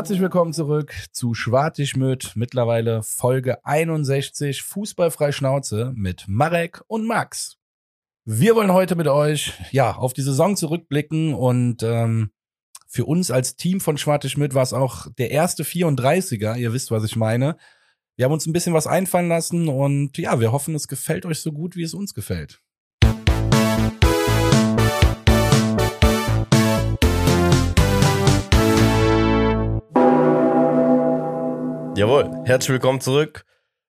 Herzlich willkommen zurück zu Schwartig mit mittlerweile Folge 61 Fußballfrei Schnauze mit Marek und Max. Wir wollen heute mit euch ja auf die Saison zurückblicken und ähm, für uns als Team von Schwartig mit war es auch der erste 34er. Ihr wisst, was ich meine. Wir haben uns ein bisschen was einfallen lassen und ja, wir hoffen, es gefällt euch so gut, wie es uns gefällt. Jawohl, herzlich willkommen zurück.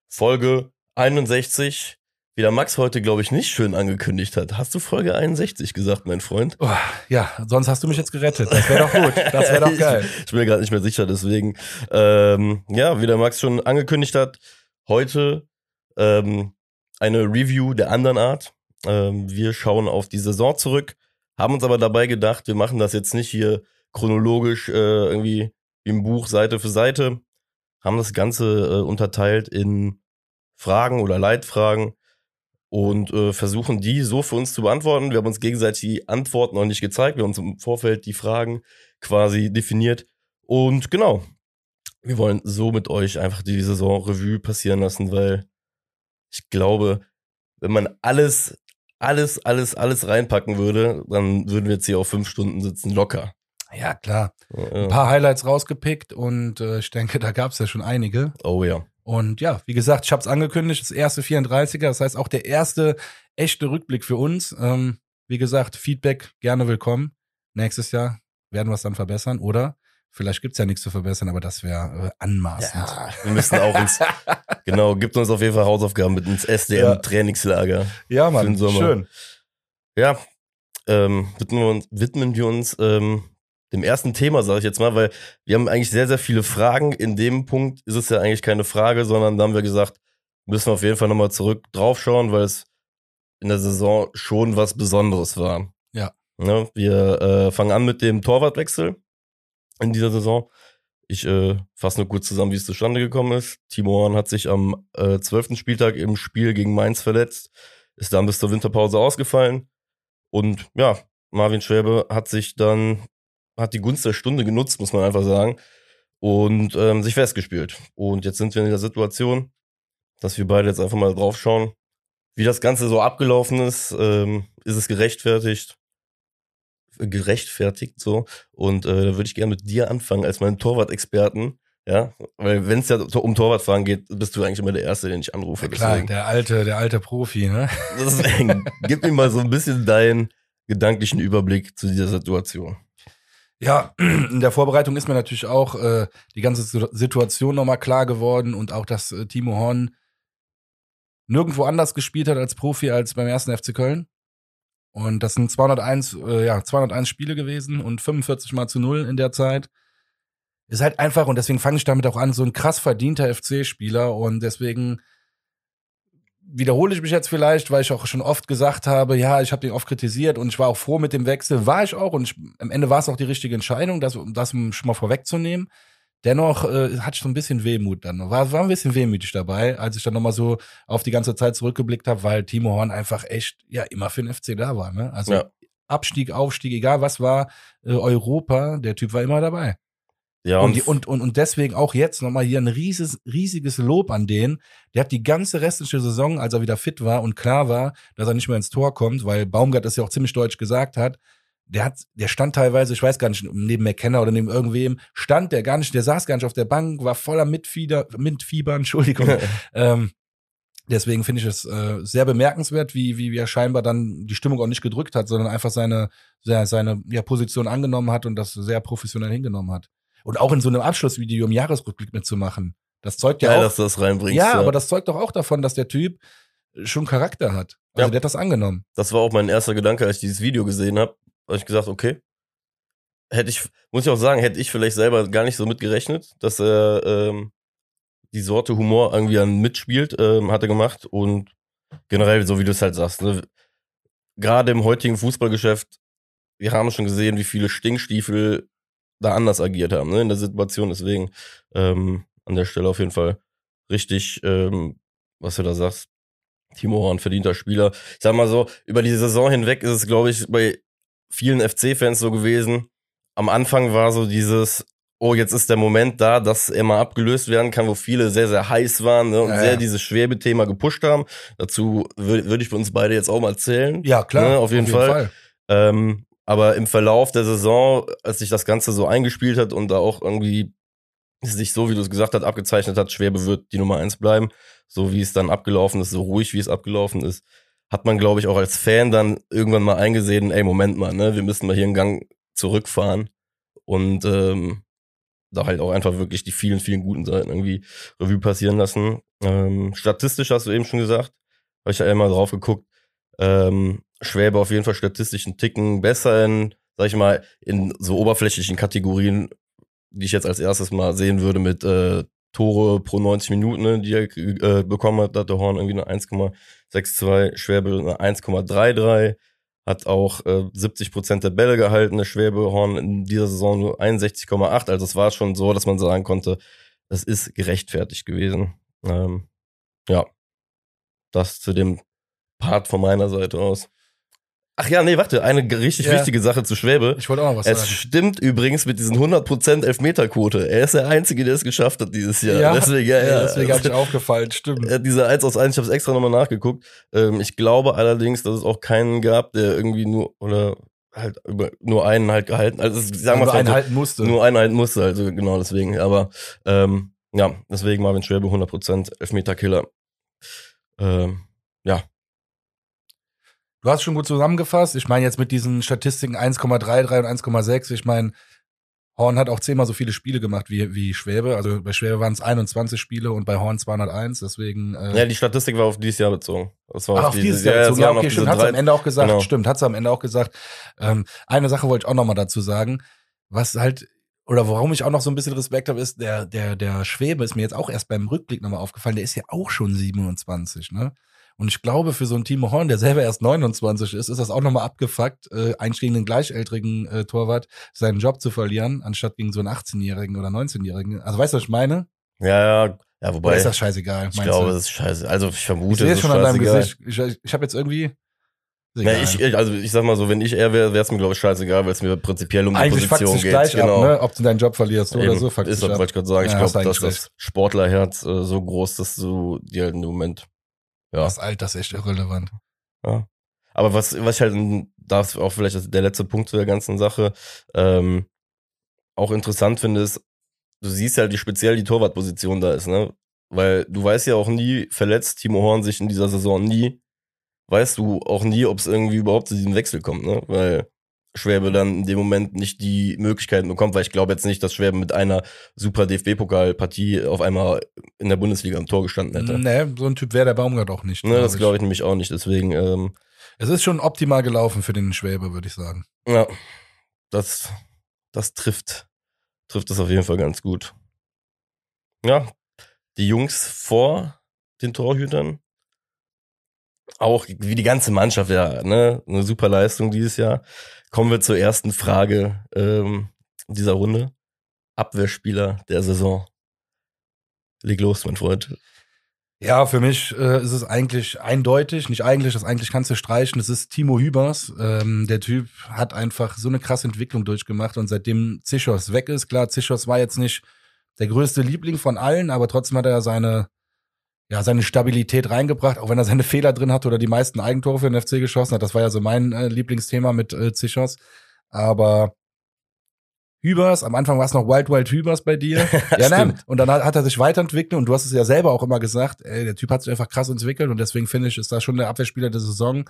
Folge 61. Wie der Max heute, glaube ich, nicht schön angekündigt hat. Hast du Folge 61 gesagt, mein Freund? Oh, ja, sonst hast du mich jetzt gerettet. Das wäre doch gut. Das wäre doch geil. ich, ich bin mir gerade nicht mehr sicher, deswegen. Ähm, ja, wie der Max schon angekündigt hat, heute ähm, eine Review der anderen Art. Ähm, wir schauen auf die Saison zurück, haben uns aber dabei gedacht, wir machen das jetzt nicht hier chronologisch äh, irgendwie im Buch Seite für Seite, haben das Ganze äh, unterteilt in Fragen oder Leitfragen und äh, versuchen die so für uns zu beantworten. Wir haben uns gegenseitig die Antworten noch nicht gezeigt. Wir haben uns im Vorfeld die Fragen quasi definiert. Und genau, wir wollen so mit euch einfach die Saison Revue passieren lassen, weil ich glaube, wenn man alles, alles, alles, alles reinpacken würde, dann würden wir jetzt hier auf fünf Stunden sitzen, locker. Ja, klar. Ein paar Highlights rausgepickt und äh, ich denke, da gab es ja schon einige. Oh ja. Und ja, wie gesagt, ich habe es angekündigt, das erste 34er, das heißt auch der erste echte Rückblick für uns. Ähm, wie gesagt, Feedback gerne willkommen. Nächstes Jahr werden wir es dann verbessern, oder? Vielleicht gibt's ja nichts zu verbessern, aber das wäre äh, anmaßend. Ja, wir müssen auch ins, genau, gibt uns auf jeden Fall Hausaufgaben mit ins SDM-Trainingslager. Ja, Mann, schön. Ja, ähm, widmen, wir uns, widmen wir uns ähm, dem ersten Thema, sage ich jetzt mal, weil wir haben eigentlich sehr, sehr viele Fragen. In dem Punkt ist es ja eigentlich keine Frage, sondern da haben wir gesagt, müssen wir auf jeden Fall nochmal zurück draufschauen, weil es in der Saison schon was Besonderes war. Ja. ja ne, wir äh, fangen an mit dem Torwartwechsel in dieser Saison. Ich äh, fasse nur kurz zusammen, wie es zustande gekommen ist. Timo Horn hat sich am äh, 12. Spieltag im Spiel gegen Mainz verletzt, ist dann bis zur Winterpause ausgefallen. Und ja, Marvin Schwäbe hat sich dann hat die Gunst der Stunde genutzt, muss man einfach sagen, und ähm, sich festgespielt. Und jetzt sind wir in der Situation, dass wir beide jetzt einfach mal drauf schauen, wie das Ganze so abgelaufen ist. Ähm, ist es gerechtfertigt? Gerechtfertigt so. Und äh, da würde ich gerne mit dir anfangen als meinen Torwart-Experten. Ja, weil wenn es ja um Torwartfragen geht, bist du eigentlich immer der Erste, den ich anrufe. Ja, klar, deswegen. der alte, der alte Profi, ne? Deswegen, gib mir mal so ein bisschen deinen gedanklichen Überblick zu dieser Situation. Ja, in der Vorbereitung ist mir natürlich auch äh, die ganze Situation nochmal klar geworden und auch, dass äh, Timo Horn nirgendwo anders gespielt hat als Profi als beim ersten FC Köln. Und das sind 201, äh, ja, 201 Spiele gewesen und 45 mal zu null in der Zeit. Ist halt einfach, und deswegen fange ich damit auch an, so ein krass verdienter FC-Spieler und deswegen wiederhole ich mich jetzt vielleicht, weil ich auch schon oft gesagt habe, ja, ich habe den oft kritisiert und ich war auch froh mit dem Wechsel, war ich auch und ich, am Ende war es auch die richtige Entscheidung, das, das schon mal vorwegzunehmen. Dennoch äh, hatte ich so ein bisschen Wehmut dann. War, war ein bisschen wehmütig dabei, als ich dann nochmal so auf die ganze Zeit zurückgeblickt habe, weil Timo Horn einfach echt ja immer für den FC da war. Ne? Also ja. Abstieg, Aufstieg, egal was war, äh, Europa, der Typ war immer dabei. Ja, und, die, und, und, und deswegen auch jetzt nochmal hier ein riesiges, riesiges Lob an den. Der hat die ganze restliche Saison, als er wieder fit war und klar war, dass er nicht mehr ins Tor kommt, weil Baumgart das ja auch ziemlich deutsch gesagt hat. Der hat, der stand teilweise, ich weiß gar nicht, neben McKenna oder neben irgendwem, stand der gar nicht, der saß gar nicht auf der Bank, war voller Mitfieder, Mitfieber, Entschuldigung. ähm, deswegen finde ich es äh, sehr bemerkenswert, wie, wie, wie er scheinbar dann die Stimmung auch nicht gedrückt hat, sondern einfach seine, seine, seine ja, Position angenommen hat und das sehr professionell hingenommen hat. Und auch in so einem Abschlussvideo im Jahresrückblick mitzumachen. Das zeugt ja Geil, auch. dass du das reinbringst. Ja, ja, aber das zeugt doch auch davon, dass der Typ schon Charakter hat. Also ja. der hat das angenommen. Das war auch mein erster Gedanke, als ich dieses Video gesehen habe. Habe ich gesagt, okay. Hätte ich, muss ich auch sagen, hätte ich vielleicht selber gar nicht so mitgerechnet, dass er ähm, die Sorte Humor irgendwie an mitspielt, ähm, hat er gemacht. Und generell, so wie du es halt sagst, ne, gerade im heutigen Fußballgeschäft, wir haben schon gesehen, wie viele Stinkstiefel da anders agiert haben, ne, in der Situation. Deswegen ähm, an der Stelle auf jeden Fall richtig, ähm, was du da sagst. Timo Horn, verdienter Spieler. Ich sag mal so, über die Saison hinweg ist es, glaube ich, bei vielen FC-Fans so gewesen. Am Anfang war so dieses, oh, jetzt ist der Moment da, dass er mal abgelöst werden kann, wo viele sehr, sehr heiß waren ne, und Ja, sehr ja. dieses Schwebe-Thema gepusht haben. Dazu würde würd ich für uns beide jetzt auch mal zählen. Ja, klar. Ne, auf jeden Fall. Ähm, aber im Verlauf der Saison, als sich das Ganze so eingespielt hat und da auch irgendwie sich so, wie du es gesagt hast, abgezeichnet hat, Schwebe wird die Nummer eins bleiben, so wie es dann abgelaufen ist, so ruhig wie es abgelaufen ist, hat man, glaube ich, auch als Fan dann irgendwann mal eingesehen, ey, Moment mal, ne, wir müssen mal hier einen Gang zurückfahren und ähm, da halt auch einfach wirklich die vielen, vielen guten Seiten irgendwie Revue passieren lassen. Ähm, statistisch hast du eben schon gesagt, habe ich ja einmal drauf geguckt, ähm, Schwäbe auf jeden Fall statistisch einen Ticken besser in, sag ich mal, in so oberflächlichen Kategorien, die ich jetzt als erstes mal sehen würde mit äh, Tore pro 90 Minuten, ne, die er äh, bekommen hat, da hat der Horn irgendwie eine 1,62, Schwäbe eine 1,33, hat auch äh, 70 Prozent der Bälle gehalten, der Schwäbe Horn in dieser Saison nur 61,8, also es war schon so, dass man sagen konnte, es ist gerechtfertigt gewesen. Ähm, ja, das zu dem Part von meiner Seite aus. Ach ja, nee, warte, eine richtig Ja. wichtige Sache zu Schwäbe. Ich wollte auch noch was Es sagen. stimmt übrigens mit diesen 100% Elfmeterquote. Er ist der Einzige, der es geschafft hat dieses Jahr. deswegen, ja, ja. deswegen habe ich aufgefallen, stimmt. Äh, Diese 1 aus 1, ich habe es extra nochmal nachgeguckt. Ähm, ich glaube allerdings, dass es auch keinen gab, der irgendwie nur, oder halt über, nur einen halt gehalten, also es- sagen wir Nur mal einen so, halten musste. nur einen halten musste, also genau deswegen. Aber ähm, ja, deswegen Marvin Schwäbe 100% Elfmeterkiller. Ähm, ja, Du hast schon gut zusammengefasst. Ich meine jetzt mit diesen Statistiken 1,33 und 1,6. Ich meine, Horn hat auch zehnmal so viele Spiele gemacht wie, wie Schwäbe. Also bei Schwäbe waren es 21 Spiele und bei Horn 201. Deswegen. Äh, ja, die Statistik war auf dieses Jahr bezogen. Das war Ach, auf diese- dieses ja, Jahr bezogen. Ja, okay, stimmt. Hat am Ende auch gesagt. Genau. Stimmt, hat sie am Ende auch gesagt. Ähm, eine Sache wollte ich auch noch mal dazu sagen. Was halt, oder warum ich auch noch so ein bisschen Respekt habe, ist, der, der, der Schwäbe ist mir jetzt auch erst beim Rückblick nochmal aufgefallen. Der ist ja auch schon 27, ne? Und ich glaube, für so ein Timo Horn, der selber erst 29 ist, ist das auch nochmal abgefuckt, äh, eigentlich gegen den gleichältrigen äh, Torwart seinen Job zu verlieren, anstatt gegen so einen 18-Jährigen oder 19-Jährigen. Also weißt du, was ich meine? Ja, ja, ja, Oder wobei, ist das scheißegal? ich glaube, du? das ist scheiße. Also ich ich vermute, sehe es ist schon an deinem. Gesicht. Ich, ich, ich habe jetzt irgendwie. Egal. ich, ich- also ich sag mal so, wenn ich er wäre, wäre es mir, glaube ich, scheißegal, weil es mir prinzipiell um die Eigentlich Position sich geht. gleich genau. ab, ne? ob du deinen Job verlierst oder Eben, so, fuckt ist das, wollte ich gerade sagen. Ich Ja, glaube, hast du dass das Sportlerherz äh, so groß, dass du dir halt dem Moment, ja. Das Alter ist echt irrelevant. ja. Aber was, was ich halt, das auch vielleicht der letzte Punkt zu der ganzen Sache, ähm, auch interessant finde, ist, du siehst ja, wie speziell die Torwartposition da ist, ne? Weil du weißt ja auch nie, verletzt Timo Horn sich in dieser Saison nie, weißt du auch nie, ob es irgendwie überhaupt zu diesem Wechsel kommt, ne? Weil Schwäbe dann in dem Moment nicht die Möglichkeiten bekommt, weil ich glaube jetzt nicht, dass Schwäbe mit einer super DFB-Pokalpartie auf einmal in der Bundesliga am Tor gestanden hätte. Nee, so ein Typ wäre der Baumgart auch nicht. Ne, das glaube ich nämlich auch nicht. Deswegen, ähm, Es ist schon optimal gelaufen für den Schwäbe, würde ich sagen. ja, das, das trifft, trifft es auf jeden Fall ganz gut. Ja, die Jungs vor den Torhütern, auch wie die ganze Mannschaft, ja, ne, eine super Leistung dieses Jahr. Kommen wir zur ersten Frage ähm, dieser Runde. Abwehrspieler der Saison. Leg los, mein Freund. Ja, für mich äh, ist es eigentlich eindeutig, nicht eigentlich, das eigentlich kannst du streichen. Es ist Timo Hübers. Ähm, der Typ hat einfach so eine krasse Entwicklung durchgemacht und seitdem Zichos weg ist, klar, Zichos war jetzt nicht der größte Liebling von allen, aber trotzdem hat er seine, ja, seine Stabilität reingebracht, auch wenn er seine Fehler drin hat oder die meisten Eigentore für den FC geschossen hat. Das war ja so mein äh, Lieblingsthema mit äh, Zichos. Aber Hübers, am Anfang war es noch Wild Wild Hübers bei dir. Ja, nein. Und dann hat, hat er sich weiterentwickelt und du hast es ja selber auch immer gesagt, ey, der Typ hat sich einfach krass entwickelt und deswegen finde ich, ist da schon der Abwehrspieler der Saison.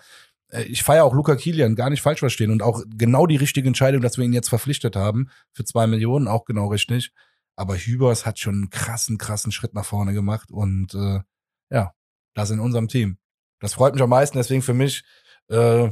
Äh, Ich feiere auch Luca Kilian, gar nicht falsch verstehen und auch genau die richtige Entscheidung, dass wir ihn jetzt verpflichtet haben für zwei Millionen, auch genau richtig. Aber Hübers hat schon einen krassen, krassen Schritt nach vorne gemacht und äh, ja, das in unserem Team. Das freut mich am meisten, deswegen für mich äh,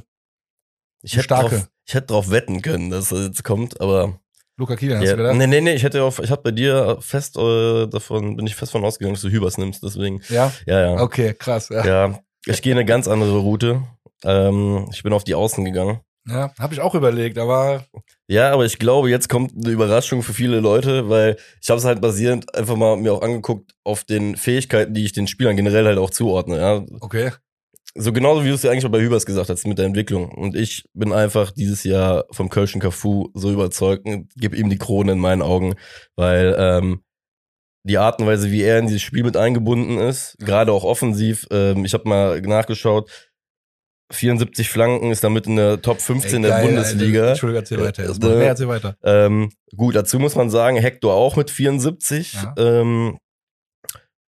Ich hätte Starke. drauf, ich hätte drauf wetten können, dass er jetzt kommt, aber Luca Kilian, hast Ja, du gedacht? nee, nee, nee, ich hätte auf, ich habe bei dir fest äh, davon, bin ich fest von ausgegangen, dass du Hübers nimmst, deswegen. Ja? Ja, ja. Okay, krass. Ja, Ja, ich gehe eine ganz andere Route. Ähm, ich bin auf die Außen gegangen. Ja habe ich auch überlegt, aber Ja, aber ich glaube, jetzt kommt eine Überraschung für viele Leute, weil ich habe es halt basierend einfach mal mir auch angeguckt auf den Fähigkeiten, die ich den Spielern generell halt auch zuordne. Ja. okay. so genauso wie du es ja eigentlich schon bei Hübers gesagt hast mit der Entwicklung. Und ich bin einfach dieses Jahr vom Kölschen Cafu so überzeugt und gebe ihm die Krone in meinen Augen, weil ähm, die Art und Weise, wie er in dieses Spiel mit eingebunden ist, gerade auch offensiv, ähm, ich habe mal nachgeschaut, 74 Flanken ist damit in der Top 15 Ey, der geil, Bundesliga. Alter. Entschuldigung, erzähl weiter. Äh, erstmal. äh, erzähl weiter. Ähm, gut, dazu muss man sagen, Hector auch mit 74. Ja. Ähm,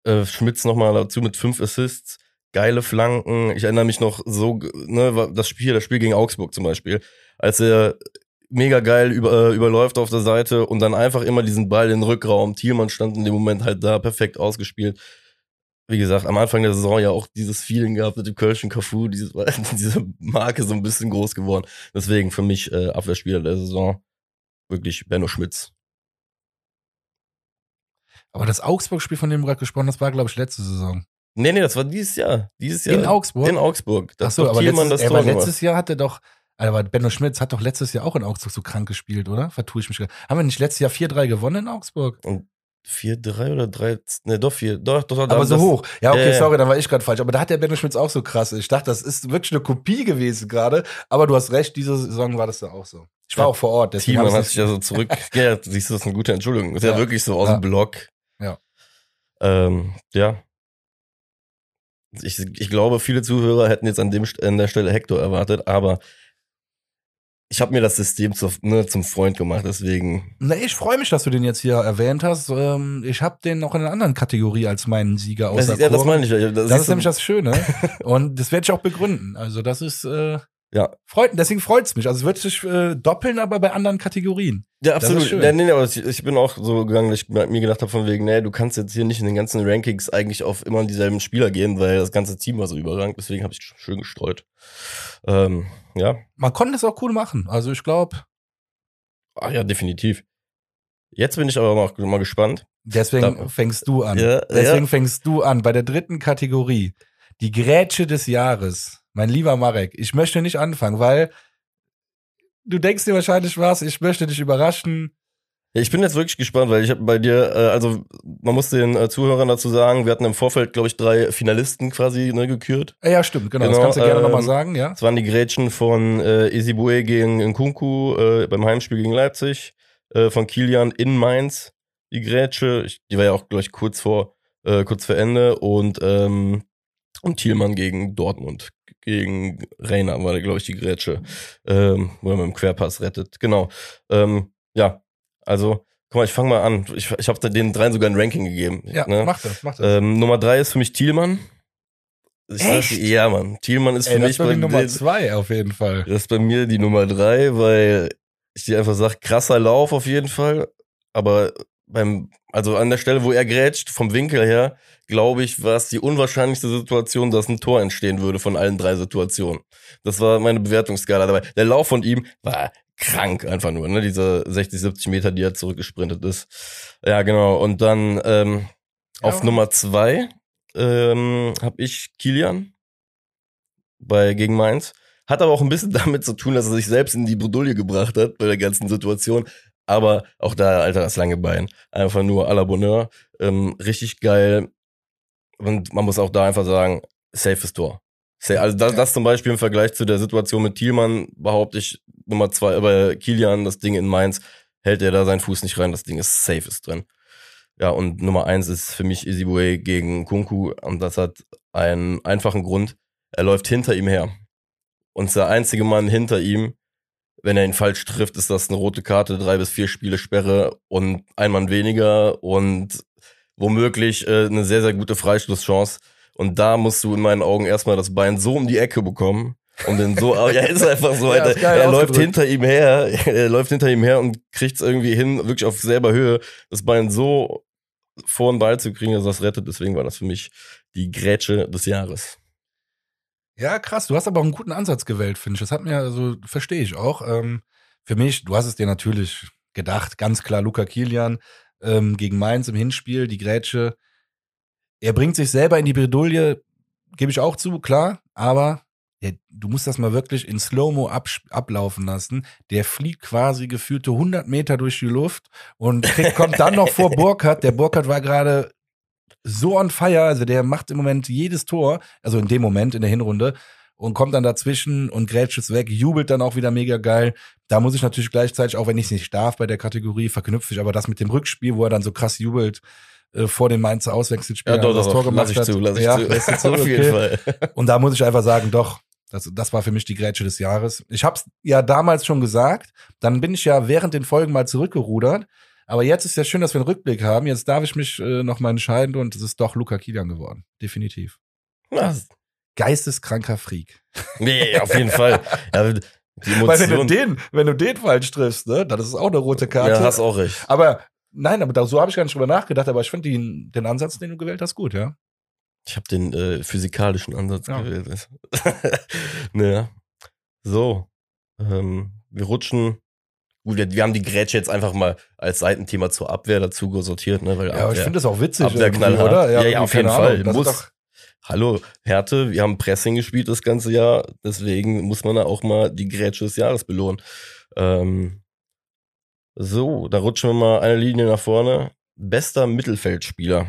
äh, Schmitz nochmal dazu mit fünf Assists. Geile Flanken. Ich erinnere mich noch so, ne, das Spiel, das Spiel gegen Augsburg zum Beispiel, als er mega geil über, äh, überläuft auf der Seite und dann einfach immer diesen Ball in den Rückraum. Thielmann stand in dem Moment halt da, perfekt ausgespielt. Wie gesagt, am Anfang der Saison ja auch dieses Feeling gehabt mit dem Kölschen Cafu, diese Marke so ein bisschen groß geworden. Deswegen für mich äh, Abwehrspieler der Saison wirklich Benno Schmitz. Aber das Augsburg-Spiel, von dem du gerade gesprochen hast, war, glaube ich, letzte Saison. Nee, nee, das war dieses Jahr. Dieses Jahr. In Augsburg? In Augsburg. Ach Das so, hat aber letztes, das ey, aber letztes Jahr hat er doch, aber Benno Schmitz hat doch letztes Jahr auch in Augsburg so krank gespielt, oder? Vertue ich mich gerade. Haben wir nicht letztes Jahr 4-3 gewonnen in Augsburg? gemacht. 4-3 oder 3, ne, doch 4, doch, doch, doch. Aber so das- hoch. Ja, okay, ja. sorry, dann war ich gerade falsch. Aber da hat der Benno Schmitz auch so krass. Ich dachte, das ist wirklich eine Kopie gewesen gerade. Aber du hast recht, diese Saison war das ja auch so. Ich war Ja, auch vor Ort. Hab hat sich ja so zurück. ja, siehst du, das ist eine gute Entschuldigung. Ist ja, Ja. wirklich so aus Ja. dem Block. Ja. Ähm, ja. Ich, ich glaube, viele Zuhörer hätten jetzt an, dem, an der Stelle Hector erwartet, aber ich habe mir das System zu, ne, zum Freund gemacht, deswegen. Na, ich freue mich, dass du den jetzt hier erwähnt hast. Ähm, ich habe den noch in einer anderen Kategorie als meinen Sieger Das, außer ja, das meine ich. Das siehst ist nämlich das Schöne. Und das werde ich auch begründen. Also das ist äh, Ja. freut, deswegen freut's mich. Also es wird sich äh, doppeln, aber bei anderen Kategorien. Ja, Das absolut. Ja, nee, nee, aber ich, ich bin auch so gegangen, dass ich mir gedacht habe von wegen, nee, du kannst jetzt hier nicht in den ganzen Rankings eigentlich auf immer dieselben Spieler gehen, weil das ganze Team war so überrangt. Deswegen habe ich schön gestreut. Ähm, ja, Man konnte es auch cool machen. Also ich glaube, ah, ja, definitiv. Jetzt bin ich aber mal, mal gespannt. deswegen Da- fängst du an. Ja, deswegen ja. fängst du an bei der dritten Kategorie. Die Grätsche des Jahres. Mein lieber Marek, ich möchte nicht anfangen, weil du denkst dir wahrscheinlich was, ich möchte dich überraschen. Ich bin jetzt wirklich gespannt, weil ich habe bei dir, äh, also man muss den äh, Zuhörern dazu sagen, wir hatten im Vorfeld, glaube ich, drei Finalisten quasi ne, gekürt. Äh, Ja, stimmt, genau. das Genau, kannst du gerne ähm, nochmal sagen, ja. Das waren die Grätschen von äh, Isibue gegen Nkunku äh, beim Heimspiel gegen Leipzig, äh, von Kilian in Mainz, die Grätsche, ich, die war ja auch gleich kurz vor, äh, kurz vor Ende und ähm, und Thielmann gegen Dortmund, gegen Reiner war, glaube ich, die Grätsche, ähm, wo er mit dem Querpass rettet. Genau. Ähm, ja, also, guck mal, ich fange mal an. Ich, ich habe den dreien sogar ein Ranking gegeben. Ja, ne? mach das, mach das. ähm, Nummer drei ist für mich Thielmann. Ich Echt? ja, Mann. Thielmann ist Ey, für mich doch die bei Nummer zwei auf jeden Fall. das ist bei mir die Nummer drei, weil ich dir einfach sag, krasser Lauf auf jeden Fall. Aber beim, also an der Stelle, wo er grätscht, vom Winkel her, glaube ich, war es die unwahrscheinlichste Situation, dass ein Tor entstehen würde von allen drei Situationen. Das war meine Bewertungsskala dabei. Der Lauf von ihm war krank einfach nur, ne? Diese 60, 70 Meter, die er zurückgesprintet ist. Ja, genau. Und dann ähm, auf Ja. Nummer zwei ähm, habe ich Kilian bei gegen Mainz. Hat aber auch ein bisschen damit zu tun, dass er sich selbst in die Bredouille gebracht hat bei der ganzen Situation. Aber auch da, Alter, das lange Bein. Einfach nur à la Bonheur. Ähm, richtig geil. Und man muss auch da einfach sagen, safes Tor. Also das, das zum Beispiel im Vergleich zu der Situation mit Thielmann, behaupte ich, Nummer zwei, bei Kilian, das Ding in Mainz, hält er da seinen Fuß nicht rein, das Ding ist safe ist drin. Ja, und Nummer eins ist für mich Easy gegen Kunku und das hat einen einfachen Grund. Er läuft hinter ihm her. Und der einzige Mann hinter ihm, wenn er ihn falsch trifft, ist das eine rote Karte, drei bis vier Spiele Sperre und ein Mann weniger und womöglich äh, eine sehr, sehr gute Freistoßchance. Und da musst du in meinen Augen erstmal das Bein so um die Ecke bekommen. Und den so, aber ja, ist einfach so, Ja, Alter. geil er läuft hinter ihm her, er läuft hinter ihm her und kriegt's irgendwie hin, wirklich auf selber Höhe, das Bein so vor den Ball zu kriegen, dass das rettet. Deswegen war das für mich die Grätsche des Jahres. Ja, krass. Du hast aber auch einen guten Ansatz gewählt, finde ich. Das hat mir, also verstehe ich auch. Ähm, für mich, du hast es dir natürlich gedacht, ganz klar Luca Kilian ähm, gegen Mainz im Hinspiel, die Grätsche. Er bringt sich selber in die Bredouille, gebe ich auch zu, klar, aber ja, du musst das mal wirklich in Slow-Mo absch- ablaufen lassen. Der fliegt quasi gefühlte 100 Meter durch die Luft und kriegt, kommt dann noch vor Burkhardt. Der Burkhardt war gerade so on fire. Also der macht im Moment jedes Tor, also in dem Moment in der Hinrunde und kommt dann dazwischen und grätscht es weg, jubelt dann auch wieder mega geil. Da muss ich natürlich gleichzeitig, auch wenn ich es nicht darf bei der Kategorie, verknüpfe ich aber das mit dem Rückspiel, wo er dann so krass jubelt äh, vor dem Mainzer Auswechselspiel, Ja, doch, das doch, Tor doch, gemacht lass ich hat. zu, lass ich ja, zu. zu, Auf okay. jeden Fall. Und da muss ich einfach sagen, doch, das, das war für mich die Grätsche des Jahres. Ich habe es ja damals schon gesagt, dann bin ich ja während den Folgen mal zurückgerudert. Aber jetzt ist ja schön, dass wir einen Rückblick haben. Jetzt darf ich mich äh, noch mal entscheiden und es ist doch Luca Kilian geworden. Definitiv. Ja, Geisteskranker Freak. nee, auf jeden Fall. Ja, die Weil wenn du den, wenn du den falsch triffst, ne, dann ist es auch eine rote Karte. Ja, hast auch recht. aber nein, aber da, so habe ich gar nicht drüber nachgedacht, aber ich finde den, den Ansatz, den du gewählt hast, gut, ja. Ich habe den äh, physikalischen Ansatz Ja. gewählt. naja. So. Ähm, wir rutschen. Gut, wir, wir haben die Grätsche jetzt einfach mal als Seitenthema zur Abwehr dazu sortiert, ne? Weil Ja, aber ich Abwehr- finde das auch witzig, Abwehr knallhart. oder? Ja, ja, irgendwie, auf jeden Fall. Ahnung, das Muss. Hallo, Härte, wir haben Pressing gespielt das ganze Jahr, deswegen muss man da auch mal die Grätsche des Jahres belohnen. Ähm, so, da rutschen wir mal eine Linie nach vorne. Bester Mittelfeldspieler.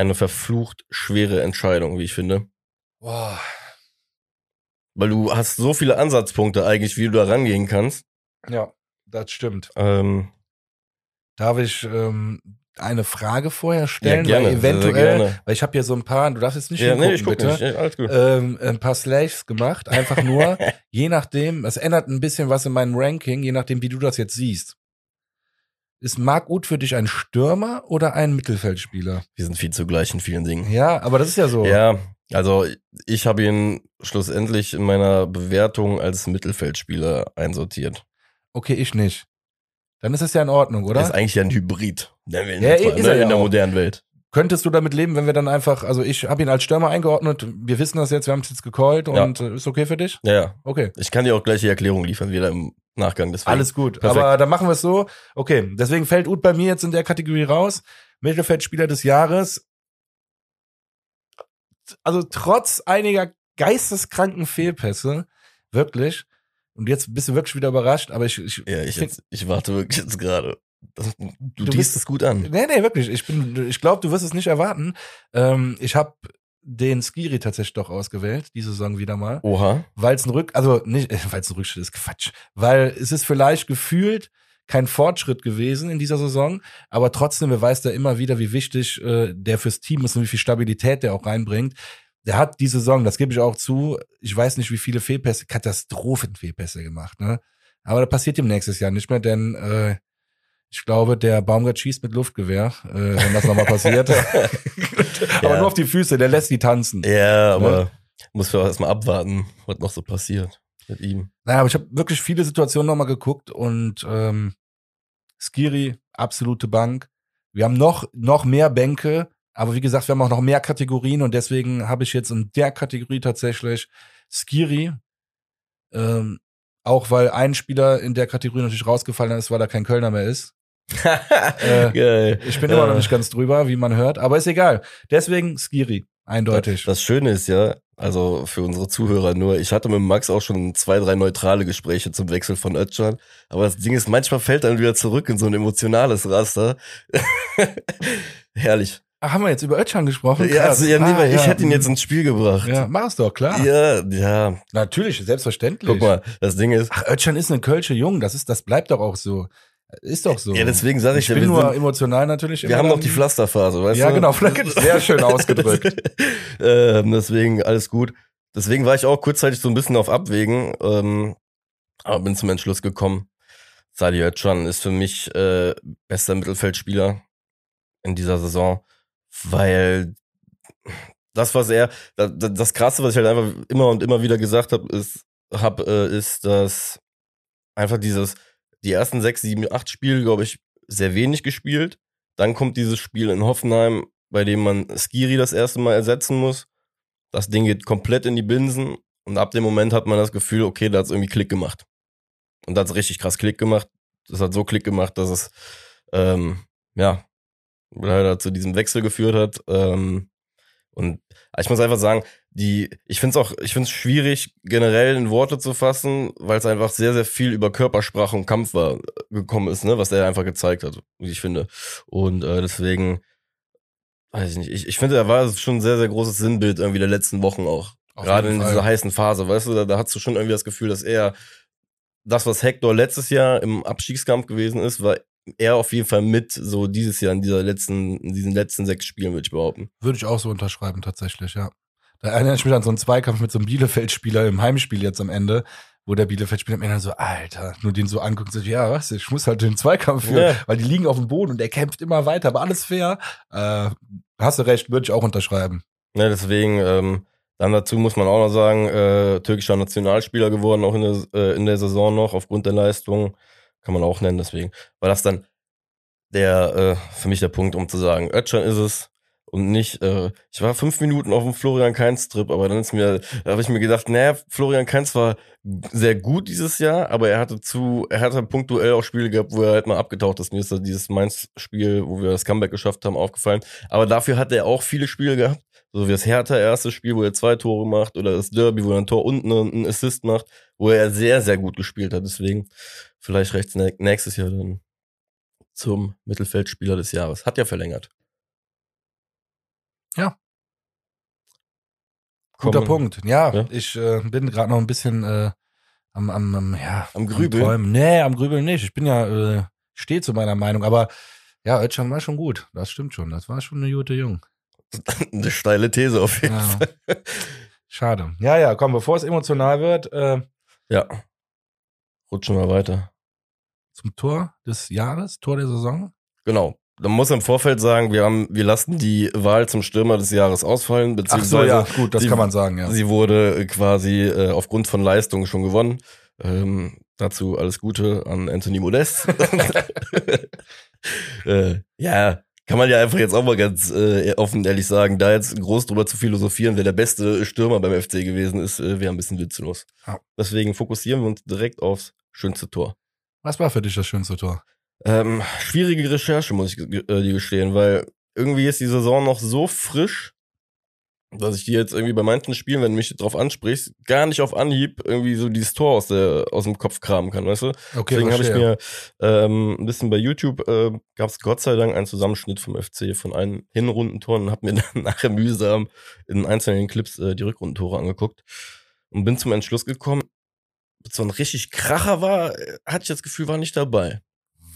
Eine verflucht schwere Entscheidung, wie ich finde. Boah. Weil du hast so viele Ansatzpunkte eigentlich, wie du da rangehen kannst. Ja, das stimmt. Ähm, Darf ich ähm, eine Frage vorher stellen? ja, gerne. Weil sehr, sehr eventuell, gerne. weil ich habe hier so ein paar, du darfst jetzt nicht Ja, nee, hingucken, ich guck bitte. nicht. Alles gut. Ähm, ein paar Slaves gemacht, einfach nur, je nachdem, es ändert ein bisschen was in meinem Ranking, je nachdem, wie du das jetzt siehst. Ist Marc Uth für dich ein Stürmer oder ein Mittelfeldspieler? Wir sind viel zugleich in vielen Dingen. Ja, aber das ist ja so. Ja, also ich habe ihn schlussendlich in meiner Bewertung als Mittelfeldspieler einsortiert. Okay, ich nicht. Dann ist es ja in Ordnung, oder? Er ist eigentlich ein Hybrid. Ja, ist ne, ja in der modernen Welt. Könntest du damit leben, wenn wir dann einfach, also ich habe ihn als Stürmer eingeordnet, wir wissen das jetzt, wir haben es jetzt gecallt Ja. und äh, ist okay für dich? Ja, ja. Okay. Ich kann dir auch gleich die Erklärung liefern, wieder im Nachgang. Deswegen. Alles gut. Perfekt. Aber dann machen wir es so. Okay, deswegen fällt Uth bei mir jetzt in der Kategorie raus. Mittelfeldspieler des Jahres. Also trotz einiger geisteskranken Fehlpässe, wirklich. Und jetzt bist du wirklich wieder überrascht, aber ich, ich Ja, ich, find- jetzt, ich warte wirklich jetzt gerade. Das- Du, Du liest es gut an. Nee, nee, wirklich. Ich bin, ich glaube, du wirst es nicht erwarten. Ähm, ich habe den Skiri tatsächlich doch ausgewählt, diese Saison wieder mal. Oha. Weil es ein Rück, also nicht, weil es ein Rückschritt ist, Quatsch. Weil es ist vielleicht gefühlt kein Fortschritt gewesen in dieser Saison, aber trotzdem beweist er immer wieder, wie wichtig äh, der fürs Team ist und wie viel Stabilität der auch reinbringt. Der hat die Saison, das gebe ich auch zu, ich weiß nicht, wie viele Fehlpässe, Katastrophenfehlpässe gemacht, ne? Aber das passiert ihm nächstes Jahr nicht mehr, denn äh, ich glaube, der Baumgart schießt mit Luftgewehr, äh, wenn das nochmal passiert. aber Ja. nur auf die Füße, der lässt die tanzen. Ja, aber muss wir erstmal abwarten, was noch so passiert mit ihm. Naja, aber ich habe wirklich viele Situationen nochmal geguckt und ähm, Skiri, absolute Bank. Wir haben noch, noch mehr Bänke, aber wie gesagt, wir haben auch noch mehr Kategorien und deswegen habe ich jetzt in der Kategorie tatsächlich Skiri. Ähm, auch weil ein Spieler in der Kategorie natürlich rausgefallen ist, weil er kein Kölner mehr ist. Äh. Ich bin immer noch Ja. nicht ganz drüber, wie man hört, aber ist egal. Deswegen Skiri, eindeutig. Das Schöne ist ja, also für unsere Zuhörer nur, ich hatte mit Max auch schon zwei, drei neutrale Gespräche zum Wechsel von Özcan. Aber das Ding ist, manchmal fällt dann wieder zurück in so ein emotionales Raster. Herrlich. Ach, haben wir jetzt über Özcan gesprochen? Ja, also, ja, nee, Ah, ich ja. hätte ihn jetzt ins Spiel gebracht. Ja, mach es doch, klar. ja, ja. Natürlich, selbstverständlich. Guck mal, das Ding ist, Ach, Özcan ist eine Kölsche Jung, das ist, das bleibt doch auch so. Ist doch so. ja, deswegen sage ich, ich ja, bin wir, nur sind, emotional natürlich. wir haben noch die Pflasterphase, weißt Ja, du? genau, sehr schön ausgedrückt. ähm, deswegen alles gut. Deswegen war ich auch kurzzeitig so ein bisschen auf Abwägen, ähm, aber bin zum Entschluss gekommen. Sadi Özcan ist für mich äh, bester Mittelfeldspieler in dieser Saison, weil das, was er, das, das Krasse, was ich halt einfach immer und immer wieder gesagt habe, ist, hab, äh, ist, dass einfach dieses, die ersten sechs, sieben, acht Spiele, glaube ich, sehr wenig gespielt. Dann kommt dieses Spiel in Hoffenheim, bei dem man Skiri das erste Mal ersetzen muss. Das Ding geht komplett in die Binsen und ab dem Moment hat man das Gefühl, okay, da hat's irgendwie Klick gemacht. Und da hat's richtig krass Klick gemacht. Das hat so Klick gemacht, dass es, ähm, ja, leider zu diesem Wechsel geführt hat. Ähm, und ich muss einfach sagen, die, ich finde es auch, ich finde es schwierig, generell in Worte zu fassen, weil es einfach sehr, sehr viel über Körpersprache und Kampf war, gekommen ist, ne, was er einfach gezeigt hat, wie ich finde. Und äh, deswegen weiß ich nicht. Ich, ich finde, er war schon ein sehr, sehr großes Sinnbild irgendwie der letzten Wochen auch. Auf Gerade in dieser heißen Phase, weißt du, da, da hast du schon irgendwie das Gefühl, dass er das, was Hector letztes Jahr im Abstiegskampf gewesen ist, war er auf jeden Fall mit so dieses Jahr in dieser letzten, in diesen letzten sechs Spielen, würde ich behaupten. Würde ich auch so unterschreiben, tatsächlich, ja. Da erinnere ich mich an so einen Zweikampf mit so einem Bielefeld-Spieler im Heimspiel jetzt am Ende, wo der Bielefeld-Spieler am Ende so, Alter, nur den so anguckt und sagt, ja, was, ich muss halt den Zweikampf führen, Ja. weil die liegen auf dem Boden und er kämpft immer weiter, aber alles fair. Äh, hast du recht, würde ich auch unterschreiben. Ja, deswegen, ähm, dann dazu muss man auch noch sagen, äh, türkischer Nationalspieler geworden, auch in der, äh, in der Saison noch, aufgrund der Leistung. Kann man auch nennen, deswegen. War das dann der, äh, für mich der Punkt, um zu sagen, Özcan ist es und nicht, äh, ich war fünf Minuten auf dem Florian Kainz Trip, aber dann ist mir, da habe ich mir gedacht, naja, Florian Kainz war sehr gut dieses Jahr, aber er hatte zu, er hatte punktuell auch Spiele gehabt, wo er halt mal abgetaucht ist. Mir ist da dieses Mainz-Spiel, wo wir das Comeback geschafft haben, aufgefallen. Aber dafür hat er auch viele Spiele gehabt, so wie das Hertha erste Spiel, wo er zwei Tore macht, oder das Derby, wo er ein Tor und einen Assist macht, wo er sehr, sehr gut gespielt hat. Deswegen vielleicht rechts nä- nächstes Jahr dann zum Mittelfeldspieler des Jahres. Hat ja verlängert. Ja. Guter Kommen- Punkt. Ja, Ja. ich äh, bin gerade noch ein bisschen äh, am, am, am, ja, Am Grübeln? Träumen. Nee, am Grübeln nicht. Ich bin ja, äh, stehe zu meiner Meinung, aber ja, Özcan war schon gut. Das stimmt schon. Das war schon eine gute Jung. Eine steile These auf jeden Ja. Fall. Schade. Ja, ja, komm, bevor es emotional wird, äh, Ja. Rutschen wir weiter. zum Tor des Jahres, Tor der Saison. Genau. Man muss im Vorfeld sagen, wir haben, wir lassen die Wahl zum Stürmer des Jahres ausfallen, Ach beziehungsweise so, ja, gut, das sie- kann man sagen, ja. sie wurde äh, quasi äh, aufgrund von Leistung schon gewonnen. Ähm, dazu alles Gute an Anthony Modest. äh, ja, kann man ja einfach jetzt auch mal ganz äh, offen ehrlich sagen, da jetzt groß drüber zu philosophieren, wer der beste Stürmer beim FC gewesen ist, äh, wäre ein bisschen witzlos. Ja. Deswegen fokussieren wir uns direkt aufs schönste Tor. Was war für dich das schönste Tor? Ähm, schwierige Recherche, muss ich äh, dir gestehen, weil irgendwie ist die Saison noch so frisch, dass ich die jetzt irgendwie bei manchen Spielen, wenn du mich drauf ansprichst, gar nicht auf Anhieb irgendwie so dieses Tor aus, der, aus dem Kopf kramen kann, weißt du? Okay, Deswegen habe ich mir ähm, ein bisschen bei YouTube, äh, gab es Gott sei Dank einen Zusammenschnitt vom FC von allen Hinrundentoren und habe mir dann nachher mühsam in einzelnen Clips äh, die Rückrundentore angeguckt und bin zum Entschluss gekommen, so ein richtig Kracher war, äh, hatte ich das Gefühl, war nicht dabei.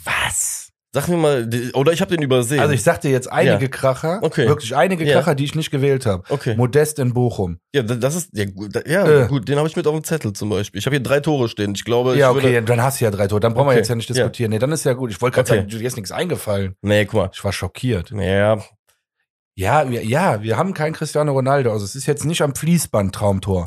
Was? Sag mir mal, oder ich habe den übersehen. Also ich sag dir jetzt einige Ja. Kracher, Okay. wirklich einige Ja. Kracher, die ich nicht gewählt habe. okay. Modest in Bochum. Ja, da- das ist ja gut. Ja, Äh. gut, den habe ich mit auf dem Zettel zum Beispiel. Ich habe hier drei Tore stehen. Ich glaube, Ja, ich okay, dann hast du ja drei Tore. Dann brauchen wir Okay, jetzt ja nicht ja. diskutieren. Nee, dann ist ja gut. Ich wollte gerade Okay. sagen, dir ist nichts eingefallen. Nee, guck mal. Ich war schockiert. Ja, Ja, wir, ja, wir haben keinen Cristiano Ronaldo. Also es ist jetzt nicht am Fließband Traumtor.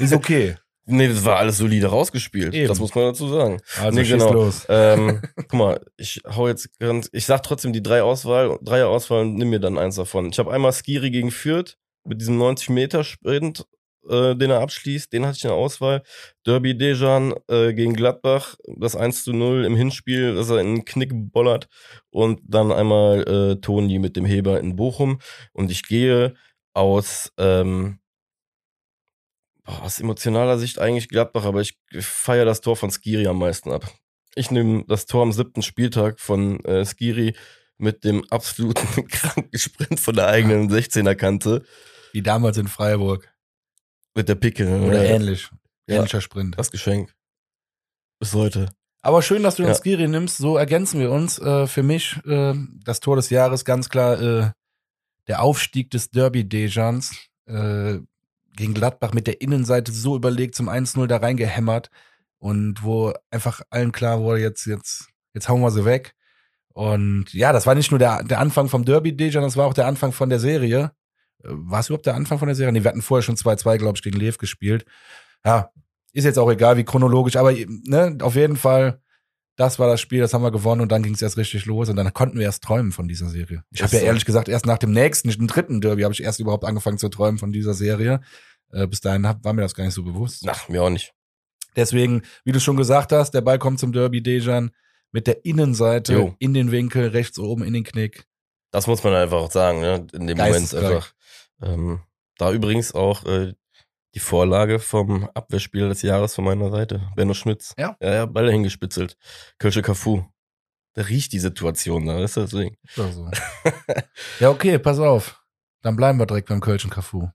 ist okay. nee, das war alles solide rausgespielt. Eben. Das muss man dazu sagen. Also Nee, genau. los. ähm, guck mal, ich hau jetzt ganz, ich sag trotzdem die drei Auswahl, Dreier Auswahl und nimm mir dann eins davon. Ich habe einmal Skiri gegen Fürth mit diesem 90 Meter Sprint, äh, den er abschließt, den hatte ich in der Auswahl. Derby Dejan äh, gegen Gladbach, das 1 zu 0 im Hinspiel, dass er in den Knick bollert und dann einmal äh, Toni mit dem Heber in Bochum und ich gehe aus ähm, boah, aus emotionaler Sicht eigentlich Gladbach, aber ich feiere das Tor von Skiri am meisten ab. Ich nehme das Tor am siebten Spieltag von äh, Skiri mit dem absoluten kranken Sprint von der eigenen 16er Kante Wie damals in Freiburg. mit der Picke. Oder Äh, ähnlich. Ja. Ähnlicher Sprint. Das Geschenk. Bis heute. Aber schön, dass du den Ja. Skiri nimmst. So ergänzen wir uns. Äh, für mich äh, das Tor des Jahres ganz klar äh, der Aufstieg des Derby Dejans äh, gegen Gladbach mit der Innenseite so überlegt zum 1-0 da reingehämmert und wo einfach allen klar wurde, jetzt, jetzt, jetzt hauen wir sie weg. Und ja, das war nicht nur der, der Anfang vom Derby Dejan, das war auch der Anfang von der Serie. Äh, War es überhaupt der Anfang von der Serie? Nee, wir hatten vorher schon 2-2, glaube ich, gegen Lev gespielt. Ja, ist jetzt auch egal, wie chronologisch, aber ne, auf jeden Fall, das war das Spiel, das haben wir gewonnen und dann ging es erst richtig los und dann konnten wir erst träumen von dieser Serie. Ich habe ja so. ehrlich gesagt erst nach dem nächsten, dem dritten Derby, habe ich erst überhaupt angefangen zu träumen von dieser Serie. Äh, bis dahin hab, war mir das gar nicht so bewusst. Ach, mir auch nicht. Deswegen, wie du schon gesagt hast, der Ball kommt zum Derby Dejan mit der Innenseite Jo. in den Winkel, rechts oben in den Knick. Das muss man einfach auch sagen, ne? In dem Moment einfach. Ähm, da übrigens auch äh, die Vorlage vom Abwehrspieler des Jahres von meiner Seite, Benno Schmitz. Ja. Ja, ja, Ball hingespitzelt. Kölsche Cafu. der riecht die Situation da, weißt du, deswegen. Doch so. ja, okay, pass auf. Dann bleiben wir direkt beim Kölschen Cafu.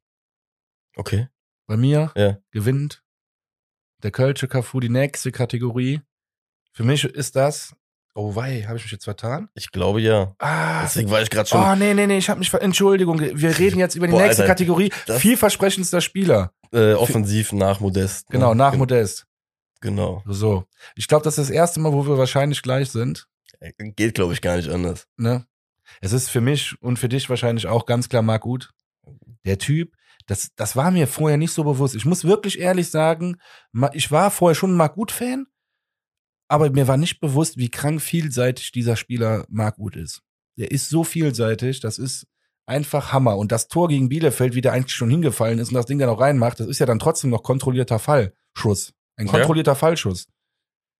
Okay. Bei mir Ja. gewinnt der Kölsche Cafu die nächste Kategorie. Für mich ist das. Oh wei, habe ich mich jetzt vertan? Ich glaube ja. Ah, Deswegen war ich gerade schon oh nee, nee, nee, ich habe mich ver Entschuldigung, wir reden jetzt über die Boah, nächste Alter, Kategorie. Vielversprechendster Spieler. äh, offensiv nach Modest. ne? Genau, nach Gen- Modest. Genau. So. Ich glaube, das ist das erste Mal, wo wir wahrscheinlich gleich sind. Geht, glaube ich, gar nicht anders. Ne? Es ist für mich und für dich wahrscheinlich auch ganz klar Marc Gut. Der Typ, das, das war mir vorher nicht so bewusst. Ich muss wirklich ehrlich sagen, ich war vorher schon ein Marc Gut-Fan, aber mir war nicht bewusst, wie krank vielseitig dieser Spieler Marc Gut ist. Der ist so vielseitig, das ist einfach Hammer. Und das Tor gegen Bielefeld, wie der eigentlich schon hingefallen ist und das Ding dann auch reinmacht, das ist ja dann trotzdem noch kontrollierter Fallschuss. Ein Ja. kontrollierter Fallschuss.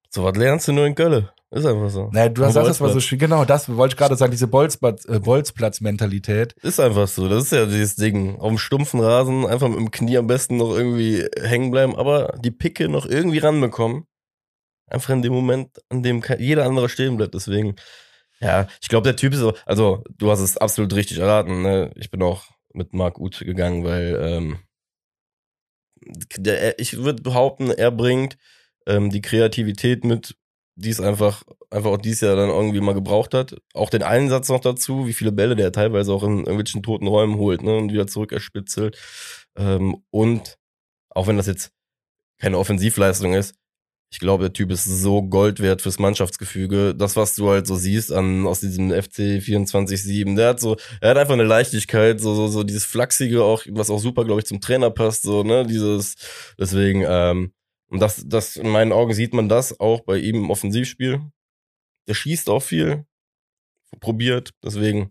So was lernst du nur in Gölle. Ist einfach so. Naja, du sagst das mal so schön. Genau, das wollte ich gerade sagen, diese Bolzplatz, äh, Bolzplatz-Mentalität. Ist einfach so. Das ist ja dieses Ding. Auf dem stumpfen Rasen einfach mit dem Knie am besten noch irgendwie hängen bleiben, aber die Picke noch irgendwie ranbekommen. Einfach in dem Moment, an dem jeder andere stehen bleibt. Deswegen, ja, ich glaube, der Typ ist so, also du hast es absolut richtig erraten. Ne? Ich bin auch mit Marc Uth gegangen, weil ähm, der, er- ich würde behaupten, er bringt ähm, die Kreativität mit, die es einfach, einfach auch dieses Jahr dann irgendwie mal gebraucht hat. Auch den Einsatz noch dazu, wie viele Bälle der teilweise auch in irgendwelchen toten Räumen holt ne, und wieder zurück erspitzelt. Ähm, und auch wenn das jetzt keine Offensivleistung ist, ich glaube, der Typ ist so Gold wert fürs Mannschaftsgefüge. Das, was du halt so siehst an, aus diesem FC 24-7, der hat so, er hat einfach eine Leichtigkeit, so, so, so dieses Flachsige auch, was auch super, glaube ich, zum Trainer passt, so, ne, dieses, deswegen, ähm, und das, das, in meinen Augen sieht man das auch bei ihm im Offensivspiel. Der schießt auch viel, probiert, deswegen,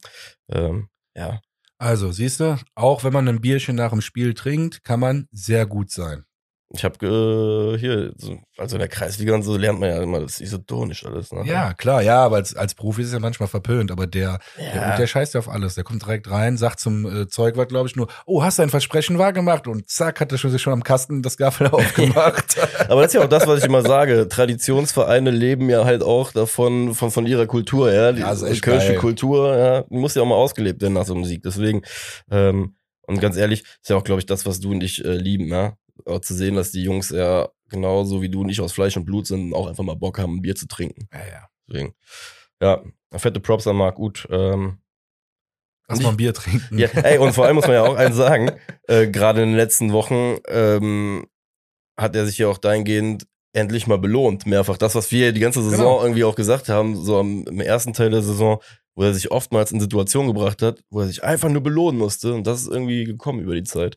ähm, ja, Also, siehst du, auch wenn man ein Bierchen nach dem Spiel trinkt, kann man sehr gut sein. Ich habe äh, hier, so, also in der Kreisliga und so lernt man ja immer das isotonisch alles, ne? Ja, klar, ja, aber als, als Profi ist es ja manchmal verpönt, aber der, der, ja. der scheißt ja auf alles. Der kommt direkt rein, sagt zum äh, Zeugwart, glaube ich, nur, oh, hast dein Versprechen wahrgemacht? Und zack, hat er schon, sich schon am Kasten das Gaffel aufgemacht. Aber das ist ja auch das, was ich immer sage. Traditionsvereine leben ja halt auch davon, von, von ihrer Kultur, ja. Die Ja, ist kölsche geil. Kultur, ja, die muss ja auch mal ausgelebt werden nach so einem Sieg. Deswegen, ähm, und ganz ehrlich, ist ja auch, glaube ich, das, was du und ich äh, lieben, ja. Auch zu sehen, dass die Jungs ja genauso wie du und ich aus Fleisch und Blut sind, auch einfach mal Bock haben, ein Bier zu trinken. ja, ja. Deswegen, ja, fette Props an Marc Gut. Ähm, Lass mal ein Bier trinken. ja, ey, und vor allem muss man ja auch eins sagen, äh, gerade in den letzten Wochen ähm, hat er sich ja auch dahingehend endlich mal belohnt, mehrfach. Das, was wir die ganze Saison Genau. irgendwie auch gesagt haben, so am, im ersten Teil der Saison, wo er sich oftmals in Situationen gebracht hat, wo er sich einfach nur belohnen musste. Und das ist irgendwie gekommen über die Zeit.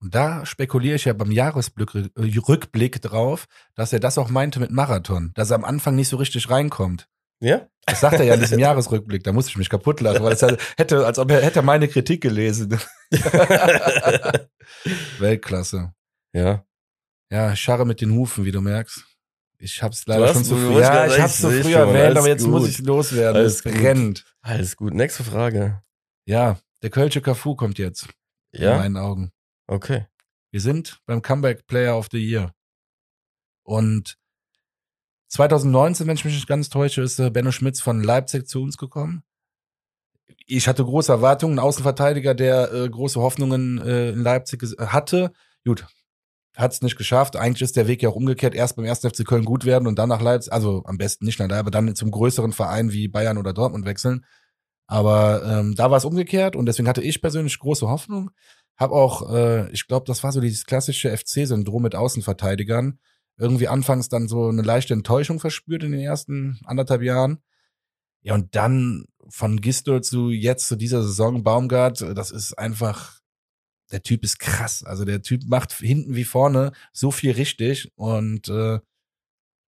Und da spekuliere ich ja beim Jahresrückblick drauf, dass er das auch meinte mit Marathon, dass er am Anfang nicht so richtig reinkommt. Ja? Das sagt er ja in diesem Jahresrückblick, da musste ich mich kaputt lachen, weil es hätte, als ob er hätte meine Kritik gelesen. Weltklasse. ja. Ja, ich scharre mit den Hufen, wie du merkst. Ich hab's leider schon zu früh. Ja, ich hab's zu früh erwähnt, aber jetzt muss gut. ich loswerden. Alles es gut. brennt. Alles gut. Nächste Frage. Ja, der Kölsche Cafu kommt jetzt. In Ja? meinen Augen. Okay. Wir sind beim Comeback Player of the Year. Und 2019, wenn ich mich nicht ganz täusche, ist äh, Benno Schmitz von Leipzig zu uns gekommen. Ich hatte große Erwartungen, ein Außenverteidiger, der äh, große Hoffnungen äh, in Leipzig hatte. Gut, hat es nicht geschafft. Eigentlich ist der Weg ja auch umgekehrt. Erst beim 1. FC Köln gut werden und dann nach Leipzig, also am besten nicht nach Leipzig, aber dann zum größeren Verein wie Bayern oder Dortmund wechseln. Aber ähm, da war es umgekehrt und deswegen hatte ich persönlich große Hoffnung. Hab auch, äh, ich glaube, das war so dieses klassische FC-Syndrom mit Außenverteidigern. Irgendwie anfangs dann so eine leichte Enttäuschung verspürt in den ersten anderthalb Jahren. Ja, und dann von Gistel zu jetzt zu dieser Saison Baumgart, das ist einfach, der Typ ist krass. Also der Typ macht hinten wie vorne so viel richtig und äh,